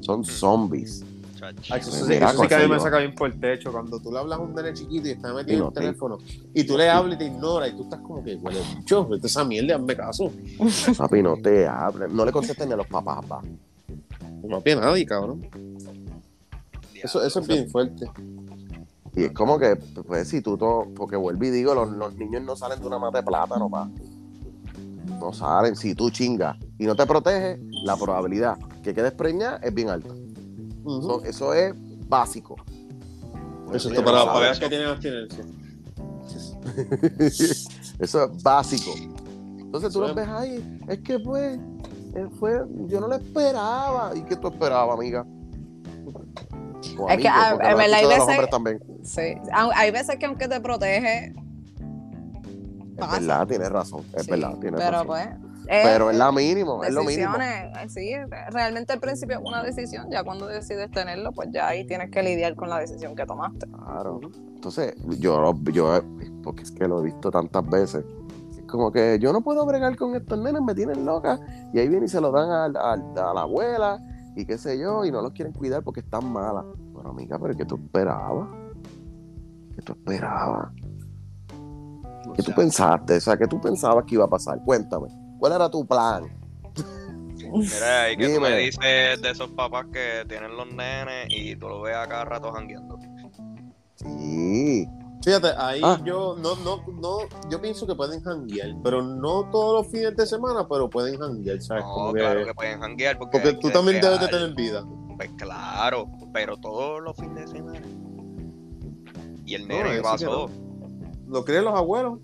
Son zombies. Chacho. Ay, eso, Pues sí, eso sí que a mí me saca bien por el techo. Cuando tú le hablas a un nene chiquito y está metido no en el te- teléfono y tú le hablas y te ignora y tú estás como que, huele bicho, vete esa mierda, hazme caso. Papi, no te hablen. No le contesten ni a los papás, papá. No pide nadie, cabrón. Eso, eso es bien fuerte. Y es como que, pues, si tú todo, porque vuelvo y digo, los, los niños no salen de una mata de plátano, pa. No salen. Si tú chingas y no te proteges, la probabilidad que quedes preñada es bien alta. Ujú. Eso, eso es básico. Eso es para no para ver sabes. que tienen abstinencia. Eso es básico. Entonces tú Eso los es- ves ahí, es que pues, fue, yo no lo esperaba. ¿Y qué tú esperabas, amiga? O Es que, amigos, en los verdad hay veces- hombres también. Sí. Hay veces que aunque te protege, Es verdad, tienes razón. Es Sí, verdad, tienes pero razón. pues. pero es la mínimo, es lo mínimo. sí, realmente al principio es una decisión, ya cuando decides tenerlo, pues ya ahí tienes que lidiar con la decisión que tomaste. Claro. Entonces, yo, yo, porque es que lo he visto tantas veces, es como que yo no puedo bregar con estos nenes, me tienen loca, y ahí vienen y se lo dan al- al- a, la abuela, y qué sé yo, y no los quieren cuidar porque están malas. Pero amiga, pero ¿qué tú esperabas? ¿Qué tú esperabas? O ¿Qué tú pensaste? O sea, ¿qué tú pensabas que iba a pasar? Cuéntame. ¿Cuál era tu plan? Mira, y que tú me dices de esos papás que tienen los nenes y tú lo ves a cada rato jangueando. Sí. Fíjate, ahí Ah. yo no, no, no, yo pienso que pueden janguear, pero no todos los fines de semana, pero pueden janguear, ¿sabes? No, Como claro que pueden janguear porque, tú también debes de tener vida. Pues claro, pero todos los fines de semana. Y el No, nene que pasó. ¿Lo creen los abuelos?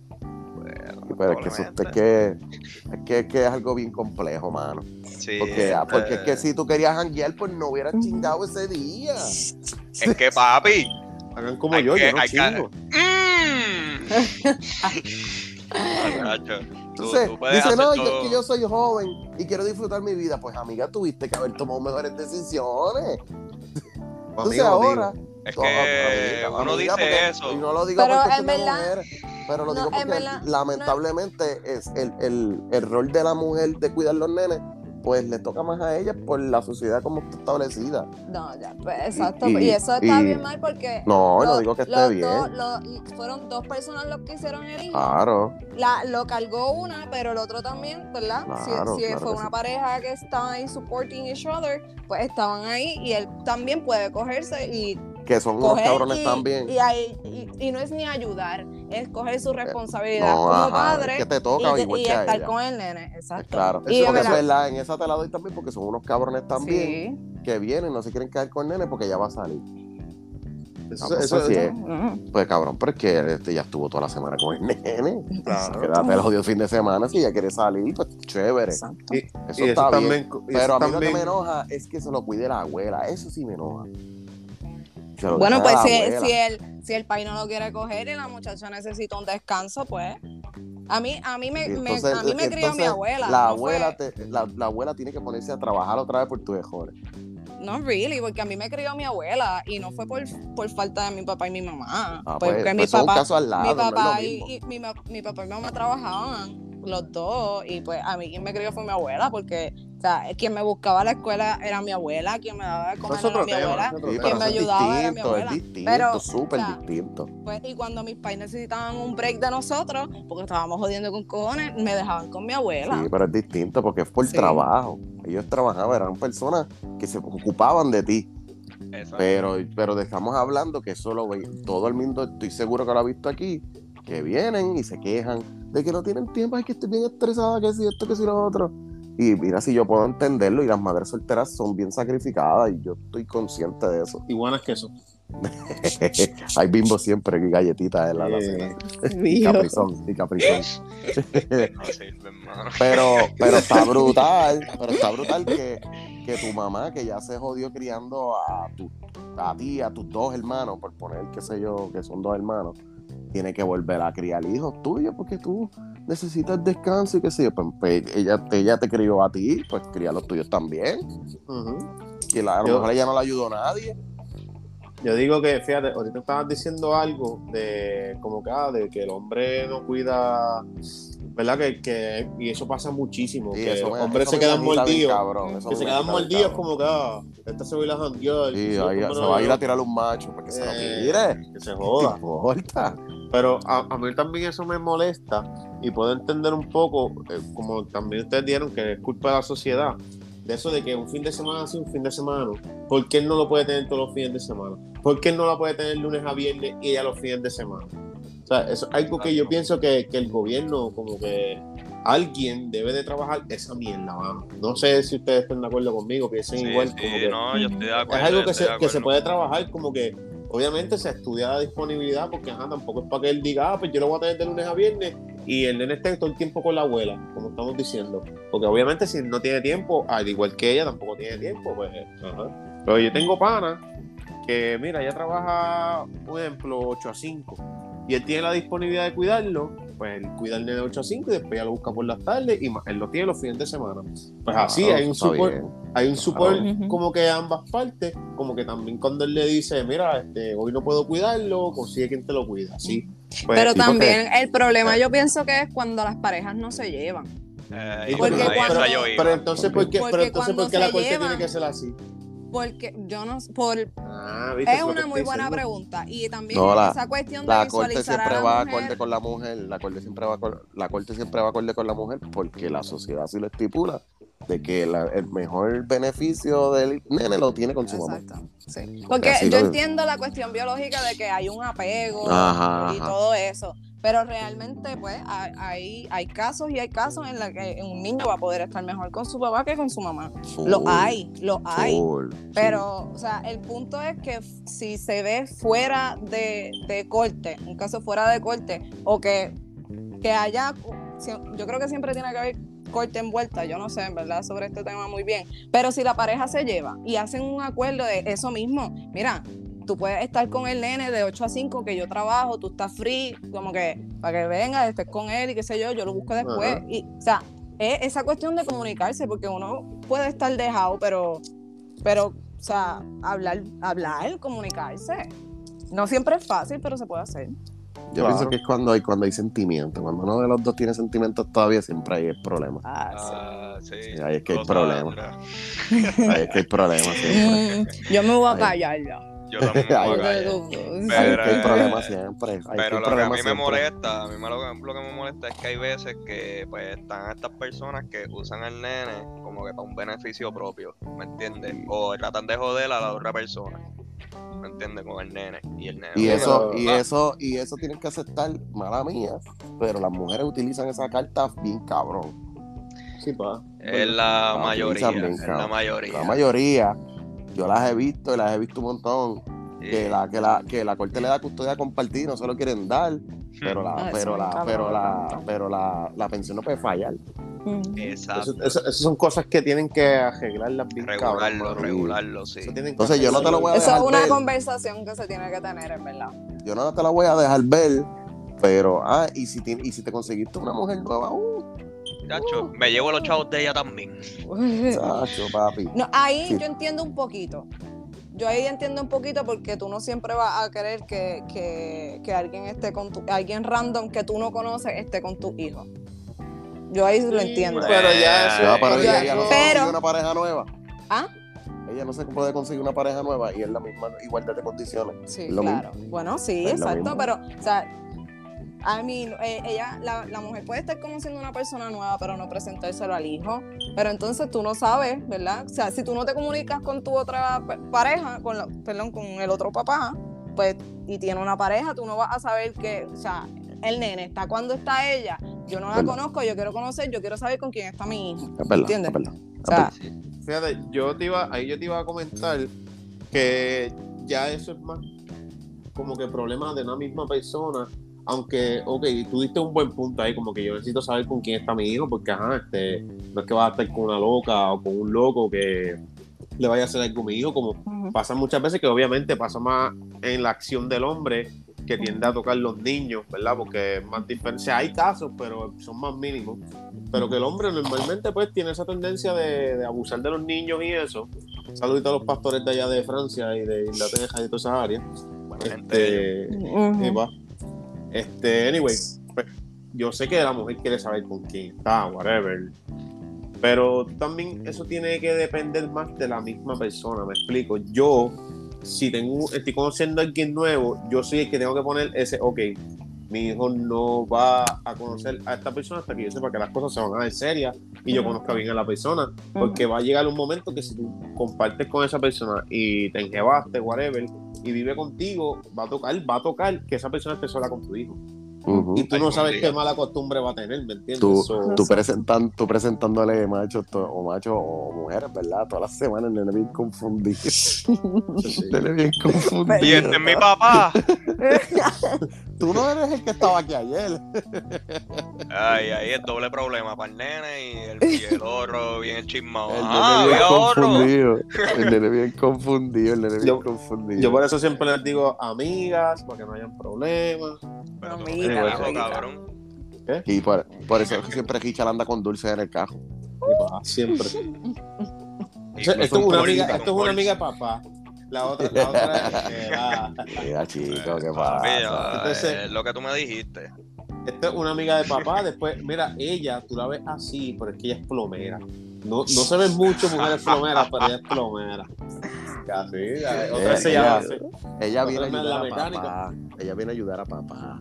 Pero es que eso es que, es que, es que es algo bien complejo, mano. Sí, Porque, ah, porque es que si tú querías janguear, pues no hubieras chingado ese día. Es que papi. Hagan como yo, que- yo no chingo. Mm. Entonces, tú puedes dice, no, yo, que yo soy joven y quiero disfrutar mi vida. Pues, amiga, tuviste que haber tomado mejores decisiones. Entonces, Amigo, ahora... Es to- que amiga, uno amiga, dice porque- eso. Y no lo digo Pero porque en verdad- mujer, pero lo no, digo porque verdad, lamentablemente es el, el, el rol de la mujer de cuidar los nenes, pues le toca más a ella por la sociedad como está establecida. No, ya, pues exacto. Y- Y, y- eso está y- bien mal porque. No, no digo que esté los bien. dos- los- fueron dos personas los que hicieron el hijo. Claro, La, lo cargó una, pero el otro también, ¿verdad? Si- Claro, si claro fue una sí. pareja que estaban ahí supporting each other, pues estaban ahí y él también puede cogerse y que son unos cabrones y, también. y, ahí- y- y no es ni ayudar, es coger su responsabilidad no, como ajá, padre es que te y, toca igual y que estar ella. con el nene, exacto. Claro, Y eso es verdad- verdad, en esa te la doy también porque son unos cabrones también Sí. que vienen, no se quieren quedar con el nene porque ya va a salir. Eso, Ah, pues eso- sí es. Mm, Pues cabrón, pero es que este ya estuvo toda la semana con el nene. Claro. Quédate el jodido fin de semana, si ya quiere salir, pues chévere. exacto. Y- Eso y eso está bien. también, Pero a mí lo que me enoja es que se lo cuide la abuela. Eso sí me enoja. Bueno, pues si, si, el, si el país no lo quiere coger y la muchacha necesita un descanso, pues. A mí, a mí me, a mí me crió mi abuela. La no abuela, fue- te- la, la abuela tiene que ponerse a trabajar otra vez por tus mejores. No, really, porque a mí me crió mi abuela y no fue por, por falta de mi papá y mi mamá. Ah, porque pues, mi pues papá, caso al lado, mi no papá y, y mi, mi papá y mi mamá trabajaban los dos y pues a mí quien me crió fue mi abuela porque o sea, quien me buscaba a la escuela era mi abuela, quien me daba de comer Es era mi tema, abuela. es tema. pero me es ayudaba era mi distinto, es abuela. distinto, Pero, súper o sea, distinto. Pues, y cuando mis pais necesitaban un break de nosotros, porque estábamos jodiendo con cojones, me dejaban con mi abuela. Sí, pero es distinto porque es por Sí. trabajo. Ellos trabajaban, eran personas que se ocupaban de ti. Pero, pero estamos hablando que eso lo ve todo el mundo, estoy seguro que lo ha visto aquí, que vienen y se quejan de que no tienen tiempo, ay que estoy bien estresada, que si esto, que si lo otro. Y mira, si yo puedo entenderlo, y las madres solteras son bien sacrificadas, y yo estoy consciente de eso. Iguanas que eso. Hay bimbo siempre y galletitas en la Eh, cena. Y caprizón, y caprizón. No sirve, hermano. Pero, pero está brutal, pero está brutal que, que tu mamá, que ya se jodió criando a, tu, a ti, a tus dos hermanos, por poner, qué sé yo, que son dos hermanos, tiene que volver a criar hijos tuyos porque tú necesitas descanso y qué sé yo. Pues, pues, ella, ella te crió a ti, pues cría a los tuyos también. Que la- a lo mejor ella no le ayudó a nadie. Yo digo que, fíjate, ahorita estabas diciendo algo de como que, ah, de que el hombre no cuida, ¿verdad? Que, que y eso pasa muchísimo, Sí, que los me- hombres se quedan mordidos, cabrón, que se quedan mordidos como que, ah, esta se va a ir a janguear. Sí, ahí se no, va a ir a tirar un macho porque se lo Eh, tire. Que se ¿Qué joda. importa? Pero a, a mí también eso me molesta y puedo entender un poco, eh, como también ustedes dieron, que es culpa de la sociedad, de eso de que un fin de semana sí, un fin de semana no. ¿Por qué él no lo puede tener todos los fines de semana? ¿Por qué él no lo puede tener lunes a viernes y ella los fines de semana? O sea, eso es algo que yo pienso que, que el gobierno, como que alguien debe de trabajar esa mierda, mano. No sé si ustedes están de acuerdo conmigo, piensen Sí, igual. sí, como que- no, yo estoy de acuerdo. es algo que se, que se puede trabajar como que obviamente se estudia la disponibilidad porque ajá, tampoco es para que él diga, ah, pues yo lo voy a tener de lunes a viernes y el nene esté todo el tiempo con la abuela, como estamos diciendo. Porque obviamente si no tiene tiempo, al igual que ella tampoco tiene tiempo, pues. Pero yo tengo pana que, mira, ella trabaja, por ejemplo, 8 a 5 y él tiene la disponibilidad de cuidarlo, pues él cuida nene de 8 a 5 y después ya lo busca por las tardes y él lo tiene los fines de semana. Pues así hay un support, bien. hay un support como que de ambas partes, como que también cuando él le dice, mira, este, hoy no puedo cuidarlo, consigue quien te lo cuida, así. Pues, Pero también el problema yo pienso que es cuando las parejas no se llevan. Eh, Porque cuando-. Pero entonces, ¿por qué, Porque pero entonces, ¿por qué la corte llevan- tiene que ser así? Porque yo no por Ah, ¿viste? es una muy buena diciendo. pregunta. Y también No, la- esa cuestión de La corte visualizar siempre a va la acorde mujer. con la mujer, la corte siempre va con, la corte siempre va acorde con la mujer porque la sociedad sí lo estipula de que la- el mejor beneficio del nene lo tiene con su mamá. Exacto. Sí. Porque yo lo- entiendo la cuestión biológica de que hay un apego Ajá, y ajá. todo eso. Pero realmente, pues, hay, hay, hay casos y hay casos en los que un niño va a poder estar mejor con su papá que con su mamá. Lo Full, hay, lo hay. full, sí. Pero, o sea, el punto es que si se ve fuera de, de corte, un caso fuera de corte, o que, que haya, yo creo que siempre tiene que haber corte envuelta, yo no sé, en verdad, sobre este tema muy bien, pero si la pareja se lleva y hacen un acuerdo de eso mismo, mira, tú puedes estar con el nene de 8 a 5 que yo trabajo, tú estás free, como que para que venga, estés con él y qué sé yo, yo lo busco después. Ajá. Y, o sea, es esa cuestión de comunicarse, porque uno puede estar dejado, pero, pero, o sea, hablar, hablar, comunicarse. No siempre es fácil, pero se puede hacer. Yo Claro. pienso que es cuando hay, cuando hay sentimiento. Cuando uno de los dos tiene sentimientos todavía, siempre hay el problema. Ah, sí. Ah, sí. Sí, ahí es que hay Cosa problema. otra. Ahí es que hay problemas siempre. Yo me voy a Ahí. callar ya. Yo también me voy a Ahí- callar. Ahí es Pero, que hay problemas siempre. Pero hay lo que a mí me molesta, a mí me lo, que- lo que me molesta es que hay veces que pues están estas personas que usan al nene como que para un beneficio propio, ¿me entiendes? O tratan de joder a la otra persona, ¿me entiendes? Con el nene y el nene. Y eso, y eso, y eso tienen que aceptar, mala mía, pero las mujeres utilizan esa carta bien cabrón. Sí, pa. Es la mayoría, utilizan bien, es la mayoría. La mayoría, yo las he visto y las he visto un montón. Sí. Que la, que la, que la corte le da custodia compartida, no se lo quieren dar, pero la, Ah, pero eso la, pero cabrón la, pero la, la pensión no puede fallar. Exacto. Eso, eso- esas son cosas que tienen que arreglarlas bien cabrón, regularlo, mano. regularlo, sí. Eso Entonces, yo no te lo voy a Eso dejar es una ver. conversación que se tiene que tener, en verdad. Yo no te la voy a dejar ver, pero, ah, y si, ti- y si te conseguiste una mujer nueva, uh, Chacho, me llevo los chavos de ella también. chacho, papi. No, ahí Sí. yo entiendo un poquito. Yo ahí entiendo un poquito porque tú no siempre vas a querer que, que, que alguien esté con tu, alguien random que tú no conoces esté con tu hijo. Yo ahí lo Sí, entiendo. Pero ya eso. Ya, pero yo- ella, ella no se pero- consigue una pareja nueva. ¿Ah? Ella no se puede conseguir una pareja nueva y es la misma igualdad de condiciones. Sí, claro. Bueno, sí, Es exacto, pero, o sea, a mí, eh, ella, la, la mujer puede estar conociendo una persona nueva, pero no presentárselo al hijo. Pero entonces tú no sabes, ¿verdad? O sea, si tú no te comunicas con tu otra pa- pareja, con la- perdón, con el otro papá, pues, y tiene una pareja, tú no vas a saber que, o sea, el nene está cuando está ella. Yo no la Verdad. conozco, yo quiero conocer, yo quiero saber con quién está mi hijo. Es verdad, ¿Entiendes? es verdad. O sea, Fíjate, yo te iba, ahí yo te iba a comentar que ya eso es más como que problema de una misma persona. Aunque, ok, tú diste un buen punto ahí, como que yo necesito saber con quién está mi hijo, porque ajá, este, no es que va a estar con una loca o con un loco que le vaya a hacer algo a mi hijo, como pasa muchas veces que obviamente pasa más en la acción del hombre que tiende a tocar los niños, ¿verdad? Porque es más diferencia. Hay casos, pero son más mínimos. Pero que el hombre normalmente pues tiene esa tendencia de, de abusar de los niños y eso. Saludito a los pastores de allá de Francia y de Inglaterra y de todas esas áreas. Gente ellos. Este, Ujú. Este, anyway, pues, yo sé que la mujer quiere saber con quién está, whatever. Pero también eso tiene que depender más de la misma persona, me explico. Yo, si tengo, estoy conociendo a alguien nuevo, yo soy el que tengo que poner ese, ok, mi hijo no va a conocer a esta persona hasta que yo sepa que las cosas se van a dar serias y yo conozca bien a la persona. Porque va a llegar un momento que si tú compartes con esa persona y te enjebaste, whatever, y vive contigo, va a tocar, va a tocar que esa persona esté sola con tu hijo. Y tú no sabes qué mala costumbre va a tener, ¿me entiendes? Tú, So- tú, presentan, tú presentándole machos o machos o mujeres, ¿verdad? Todas las semanas, nene bien confundido. Sí. Nene bien confundido. Y este es mi papá. Tú no eres el que estaba aquí ayer. Ay, ahí es doble problema para el nene y el, y el bien chismado. El Ah, nene bien confundido. El nene bien confundido. El nene bien Yo- confundido. Yo por eso siempre les digo amigas, para que no hayan problemas. Pero tú no Amiga, te carajo, amiga. cabrón. Y por, por eso es que siempre Richard anda con dulce en el carro. Y pa, siempre. Esto, es una bolsa, amiga, con esto es una bolsa. amiga de papá. La otra, la otra era- Mira, chico, qué pasa. ya, Entonces- es lo que tú me dijiste. Esta es una amiga de papá. Después, mira, ella, tú la ves así, pero es que ella es plomera. No, no se ven mucho mujeres plomeras, pero ella es plomera. Casi, otra Eh, se ella- llama. Ella viene a ayudar a papá. Ella viene a ayudar a papá.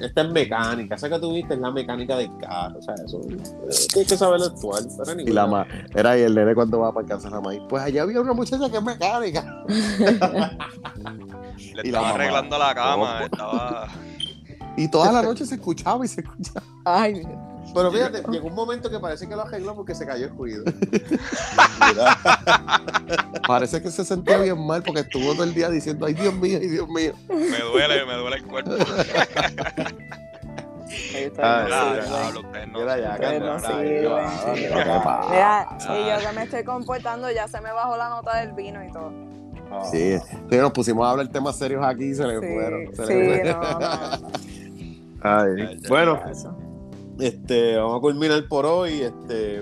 Esta es mecánica, esa que tuviste es la mecánica del carro, o sea, eso eh, tienes que saber actuar. Pero Y la ma era ahí el nene cuando va para de la maíz. Pues allá había una muchacha que es mecánica. Le Y la estaba mamá. arreglando la cama, ¿Cómo? estaba. Y toda la noche se escuchaba y se escuchaba. Ay, Dios. Pero fíjate, llegó un momento que parece que lo arregló porque se cayó el ruido. Parece que se sentía bien mal porque estuvo todo el día diciendo, ay Dios mío, ay Dios mío. Me duele, me duele el cuerpo. Ahí está. Ah, Mira y yo que me estoy comportando, ya se me bajó la nota del vino y todo. Ah. Sí, sí, nos pusimos a hablar temas serios aquí y se le fueron. Sí, se sí, le fueron. no, no. Ay, bueno. Este, vamos a culminar por hoy. Este,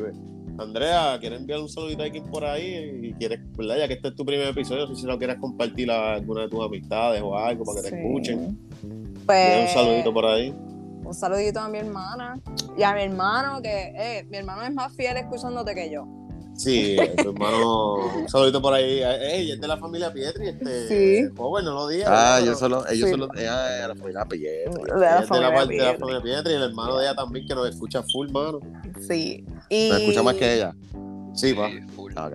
Andrea, ¿quieres enviar un saludito a alguien por ahí? Y quieres, ¿verdad? Ya que este es tu primer episodio, si lo quieres compartir a alguna de tus amistades o algo para que te escuchen. Pues, un saludito por ahí. un saludito a mi hermana y a mi hermano, que eh, mi hermano es más fiel escuchándote que yo. Sí, tu hermano, un saludito por ahí. Ey, es de la familia Pietri, este, Sí. joven, no lo digas. Ah, pero- yo solo, ellos Sí. solo, ella era la familia Pietri. De la es de la familia parte de la Pietri. familia Pietri y el hermano de ella también que nos escucha full, mano. Sí. Y... Me escucha más que ella. Sí, pa. Sí, full. Ah.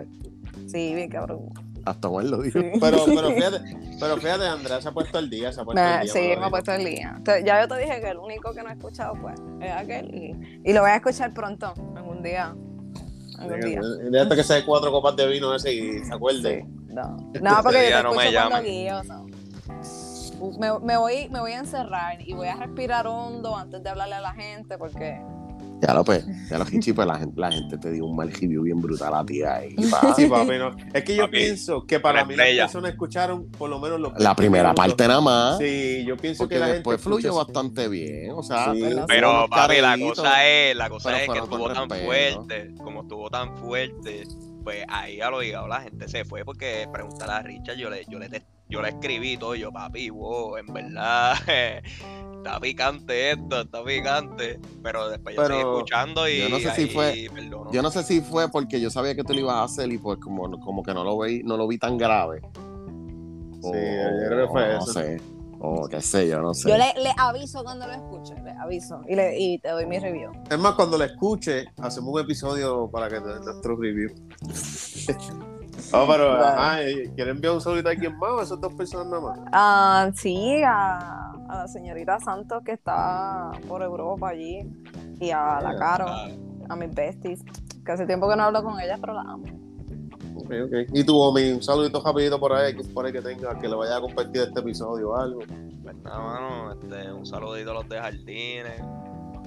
Sí, bien cabrón. Hasta Juan lo dijo. Sí. Pero, pero fíjate, pero fíjate, Andrea se ha puesto al día, se ha puesto al día. sí, me ha puesto el día. Entonces, ya yo te dije que el único que no he escuchado pues es aquel y, y lo voy a escuchar pronto, algún día. Algún día. De hasta que se dé cuatro copas de vino ese y se acuerde. Sí, no. No, porque yo te no me guío, so. Me, me voy, me voy a encerrar y voy a respirar hondo antes de hablarle a la gente porque Ya lo pues, ya lo Hichi, pues la gente, la gente te dio un mal review bien brutal a ti ahí. Sí, papi, no. Es que yo Papi, pienso que para mí las personas escucharon por lo menos los La primera parte nada más. Sí, yo pienso que la después gente fluyó escucha- bastante bien. O sea, Sí. tuvo Pero papi, la cosa es, la cosa es que estuvo tan respeto. fuerte, como estuvo tan fuerte, pues ahí a lo llegado la gente se fue porque preguntar a Richard, yo le, yo le, te- yo le escribí todo, yo papi, wow, en verdad está picante esto, está picante, pero después yo seguí escuchando y yo no sé si fue- perdonó. Yo no sé si fue porque yo sabía que tú lo ibas a hacer y pues como, como que no lo vi, no lo vi tan grave. Sí, yo creo que fue no eso. sé. O qué sé, yo no sé. yo le, le aviso cuando lo escuche, le aviso y, le, y te doy mi review. Es más, cuando la escuche, hacemos un episodio para que te nuestro review. No, pero, Vale. ajá, eh, ¿quieren enviar un saludito a alguien más o a esas dos personas nada más? Ah, sí, a, a la señorita Santos que está por Europa allí y a la Caro, Ah, a mis besties, que hace tiempo que no hablo con ellas, pero la amo. Ok, ok. Y tú, Omi, un saludito rapidito por ahí, que por ahí que tenga, que le vaya a compartir este episodio o algo. pues nada, mano, este, un saludito a los de Jardines,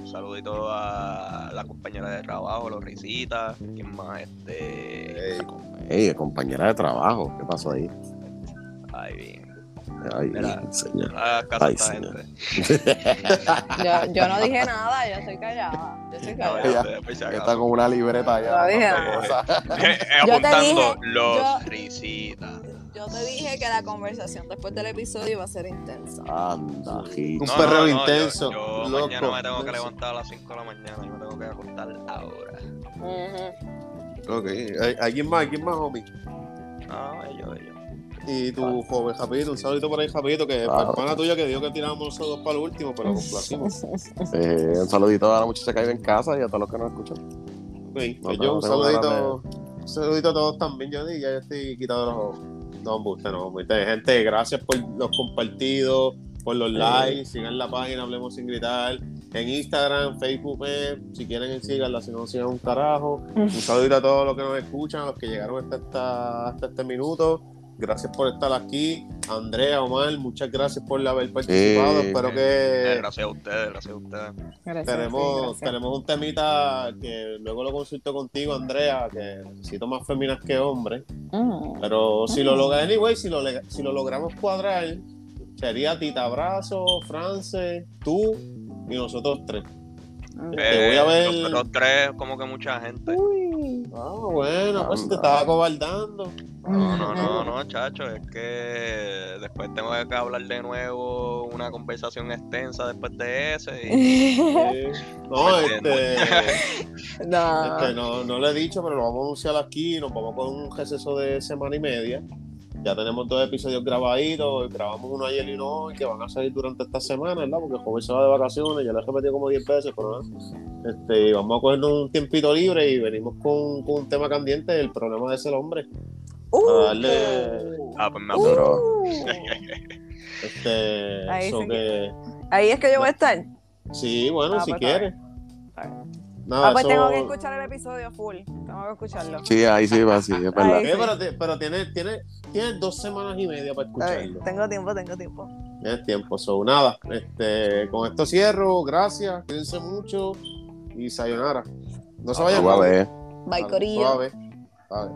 un saludito a la compañera de trabajo, los Risitas, ¿quién más? Este, Ey, compañera de trabajo, ¿qué pasó ahí? ay, bien, Ay, Mira. señor. a casa Ay, esta señor. gente. Yo, yo no dije nada, yo estoy callada. Yo No, callada. Ella- pues, Está con una libreta allá. Lo dije. cosas. Eh, Yo te apuntando dije, los yo- risitas. Yo te dije que la conversación después del episodio iba a ser intensa. Anda. Un perreo yo- intenso, Yo, loco, mañana me tengo que levantar a las 5 de la mañana. Yo me tengo que acostar ahora. Ujú. ok, ¿Hay- ¿alguien más? ¿Alguien más, Omi? No, ellos, ellos. Y tu joven Japito, un saludito por ahí, Japito, que Claro. es pana tuya que dijo que tirábamos los saludos para el último, pero complacimos. Eh, un saludito a la muchacha que vive en casa y a todos los que nos escuchan. Ok, No, pues no, yo un saludito, un saludito a todos también, yo ya yo estoy quitado los no, embuste, no, embuste. gente, gracias por los compartidos, por los likes, sigan la página Hablemos sin gritar, en Instagram, Facebook, eh, si quieren síganla, si no sigan un carajo. Un saludito a todos los que nos escuchan, a los que llegaron hasta, esta- hasta este minuto. Gracias por estar aquí. Andrea, Omar, muchas gracias por haber participado. Sí. Espero Eh, que Gracias a ustedes, gracias a ustedes. Gracias, tenemos, sí, gracias. tenemos un temita que luego lo consulto contigo, Andrea, que necesito más féminas que hombres. Mm. Pero si lo logramos, anyway, si lo, si lo logramos cuadrar, sería Tita Brazo, France, tú y nosotros tres. Te voy a ver- Los, los tres, como que mucha gente. Uy. Ah, bueno, pues te estaba cobardando. No, no, no, no, chacho, es que después tengo que hablar de nuevo una conversación extensa después de ese. Y... No, este, no. este, no, no lo he dicho, pero lo vamos a anunciar aquí. Nos vamos con un receso de semana y media. Ya tenemos dos episodios grabaditos. Grabamos uno ayer y uno hoy que van a salir durante esta semana, ¿verdad? Porque el joven se va de vacaciones. Ya lo he repetido como 10 veces, pero. Este, y vamos a cogernos un tiempito libre y venimos con, con un tema candente: el problema de ser hombre. Uh. a darle- Ah, pues me. Uh. Este, Ahí so sí que, Ahí es que yo voy a estar. sí, bueno, Ah, si pues, quieres. Nada, Ah, pues eso- tengo que escuchar el episodio full. Tengo que escucharlo. Sí, ahí sí va, sí, es verdad. Ahí pero, te- pero tienes, tienes, tienes dos semanas y media para escucharlo. Tengo tiempo, tengo tiempo. Tienes tiempo. So, nada, este, con esto cierro. Gracias, cuídense mucho y sayonara. No se vayan. Suave. Bye, Corillo. Suave. Suave.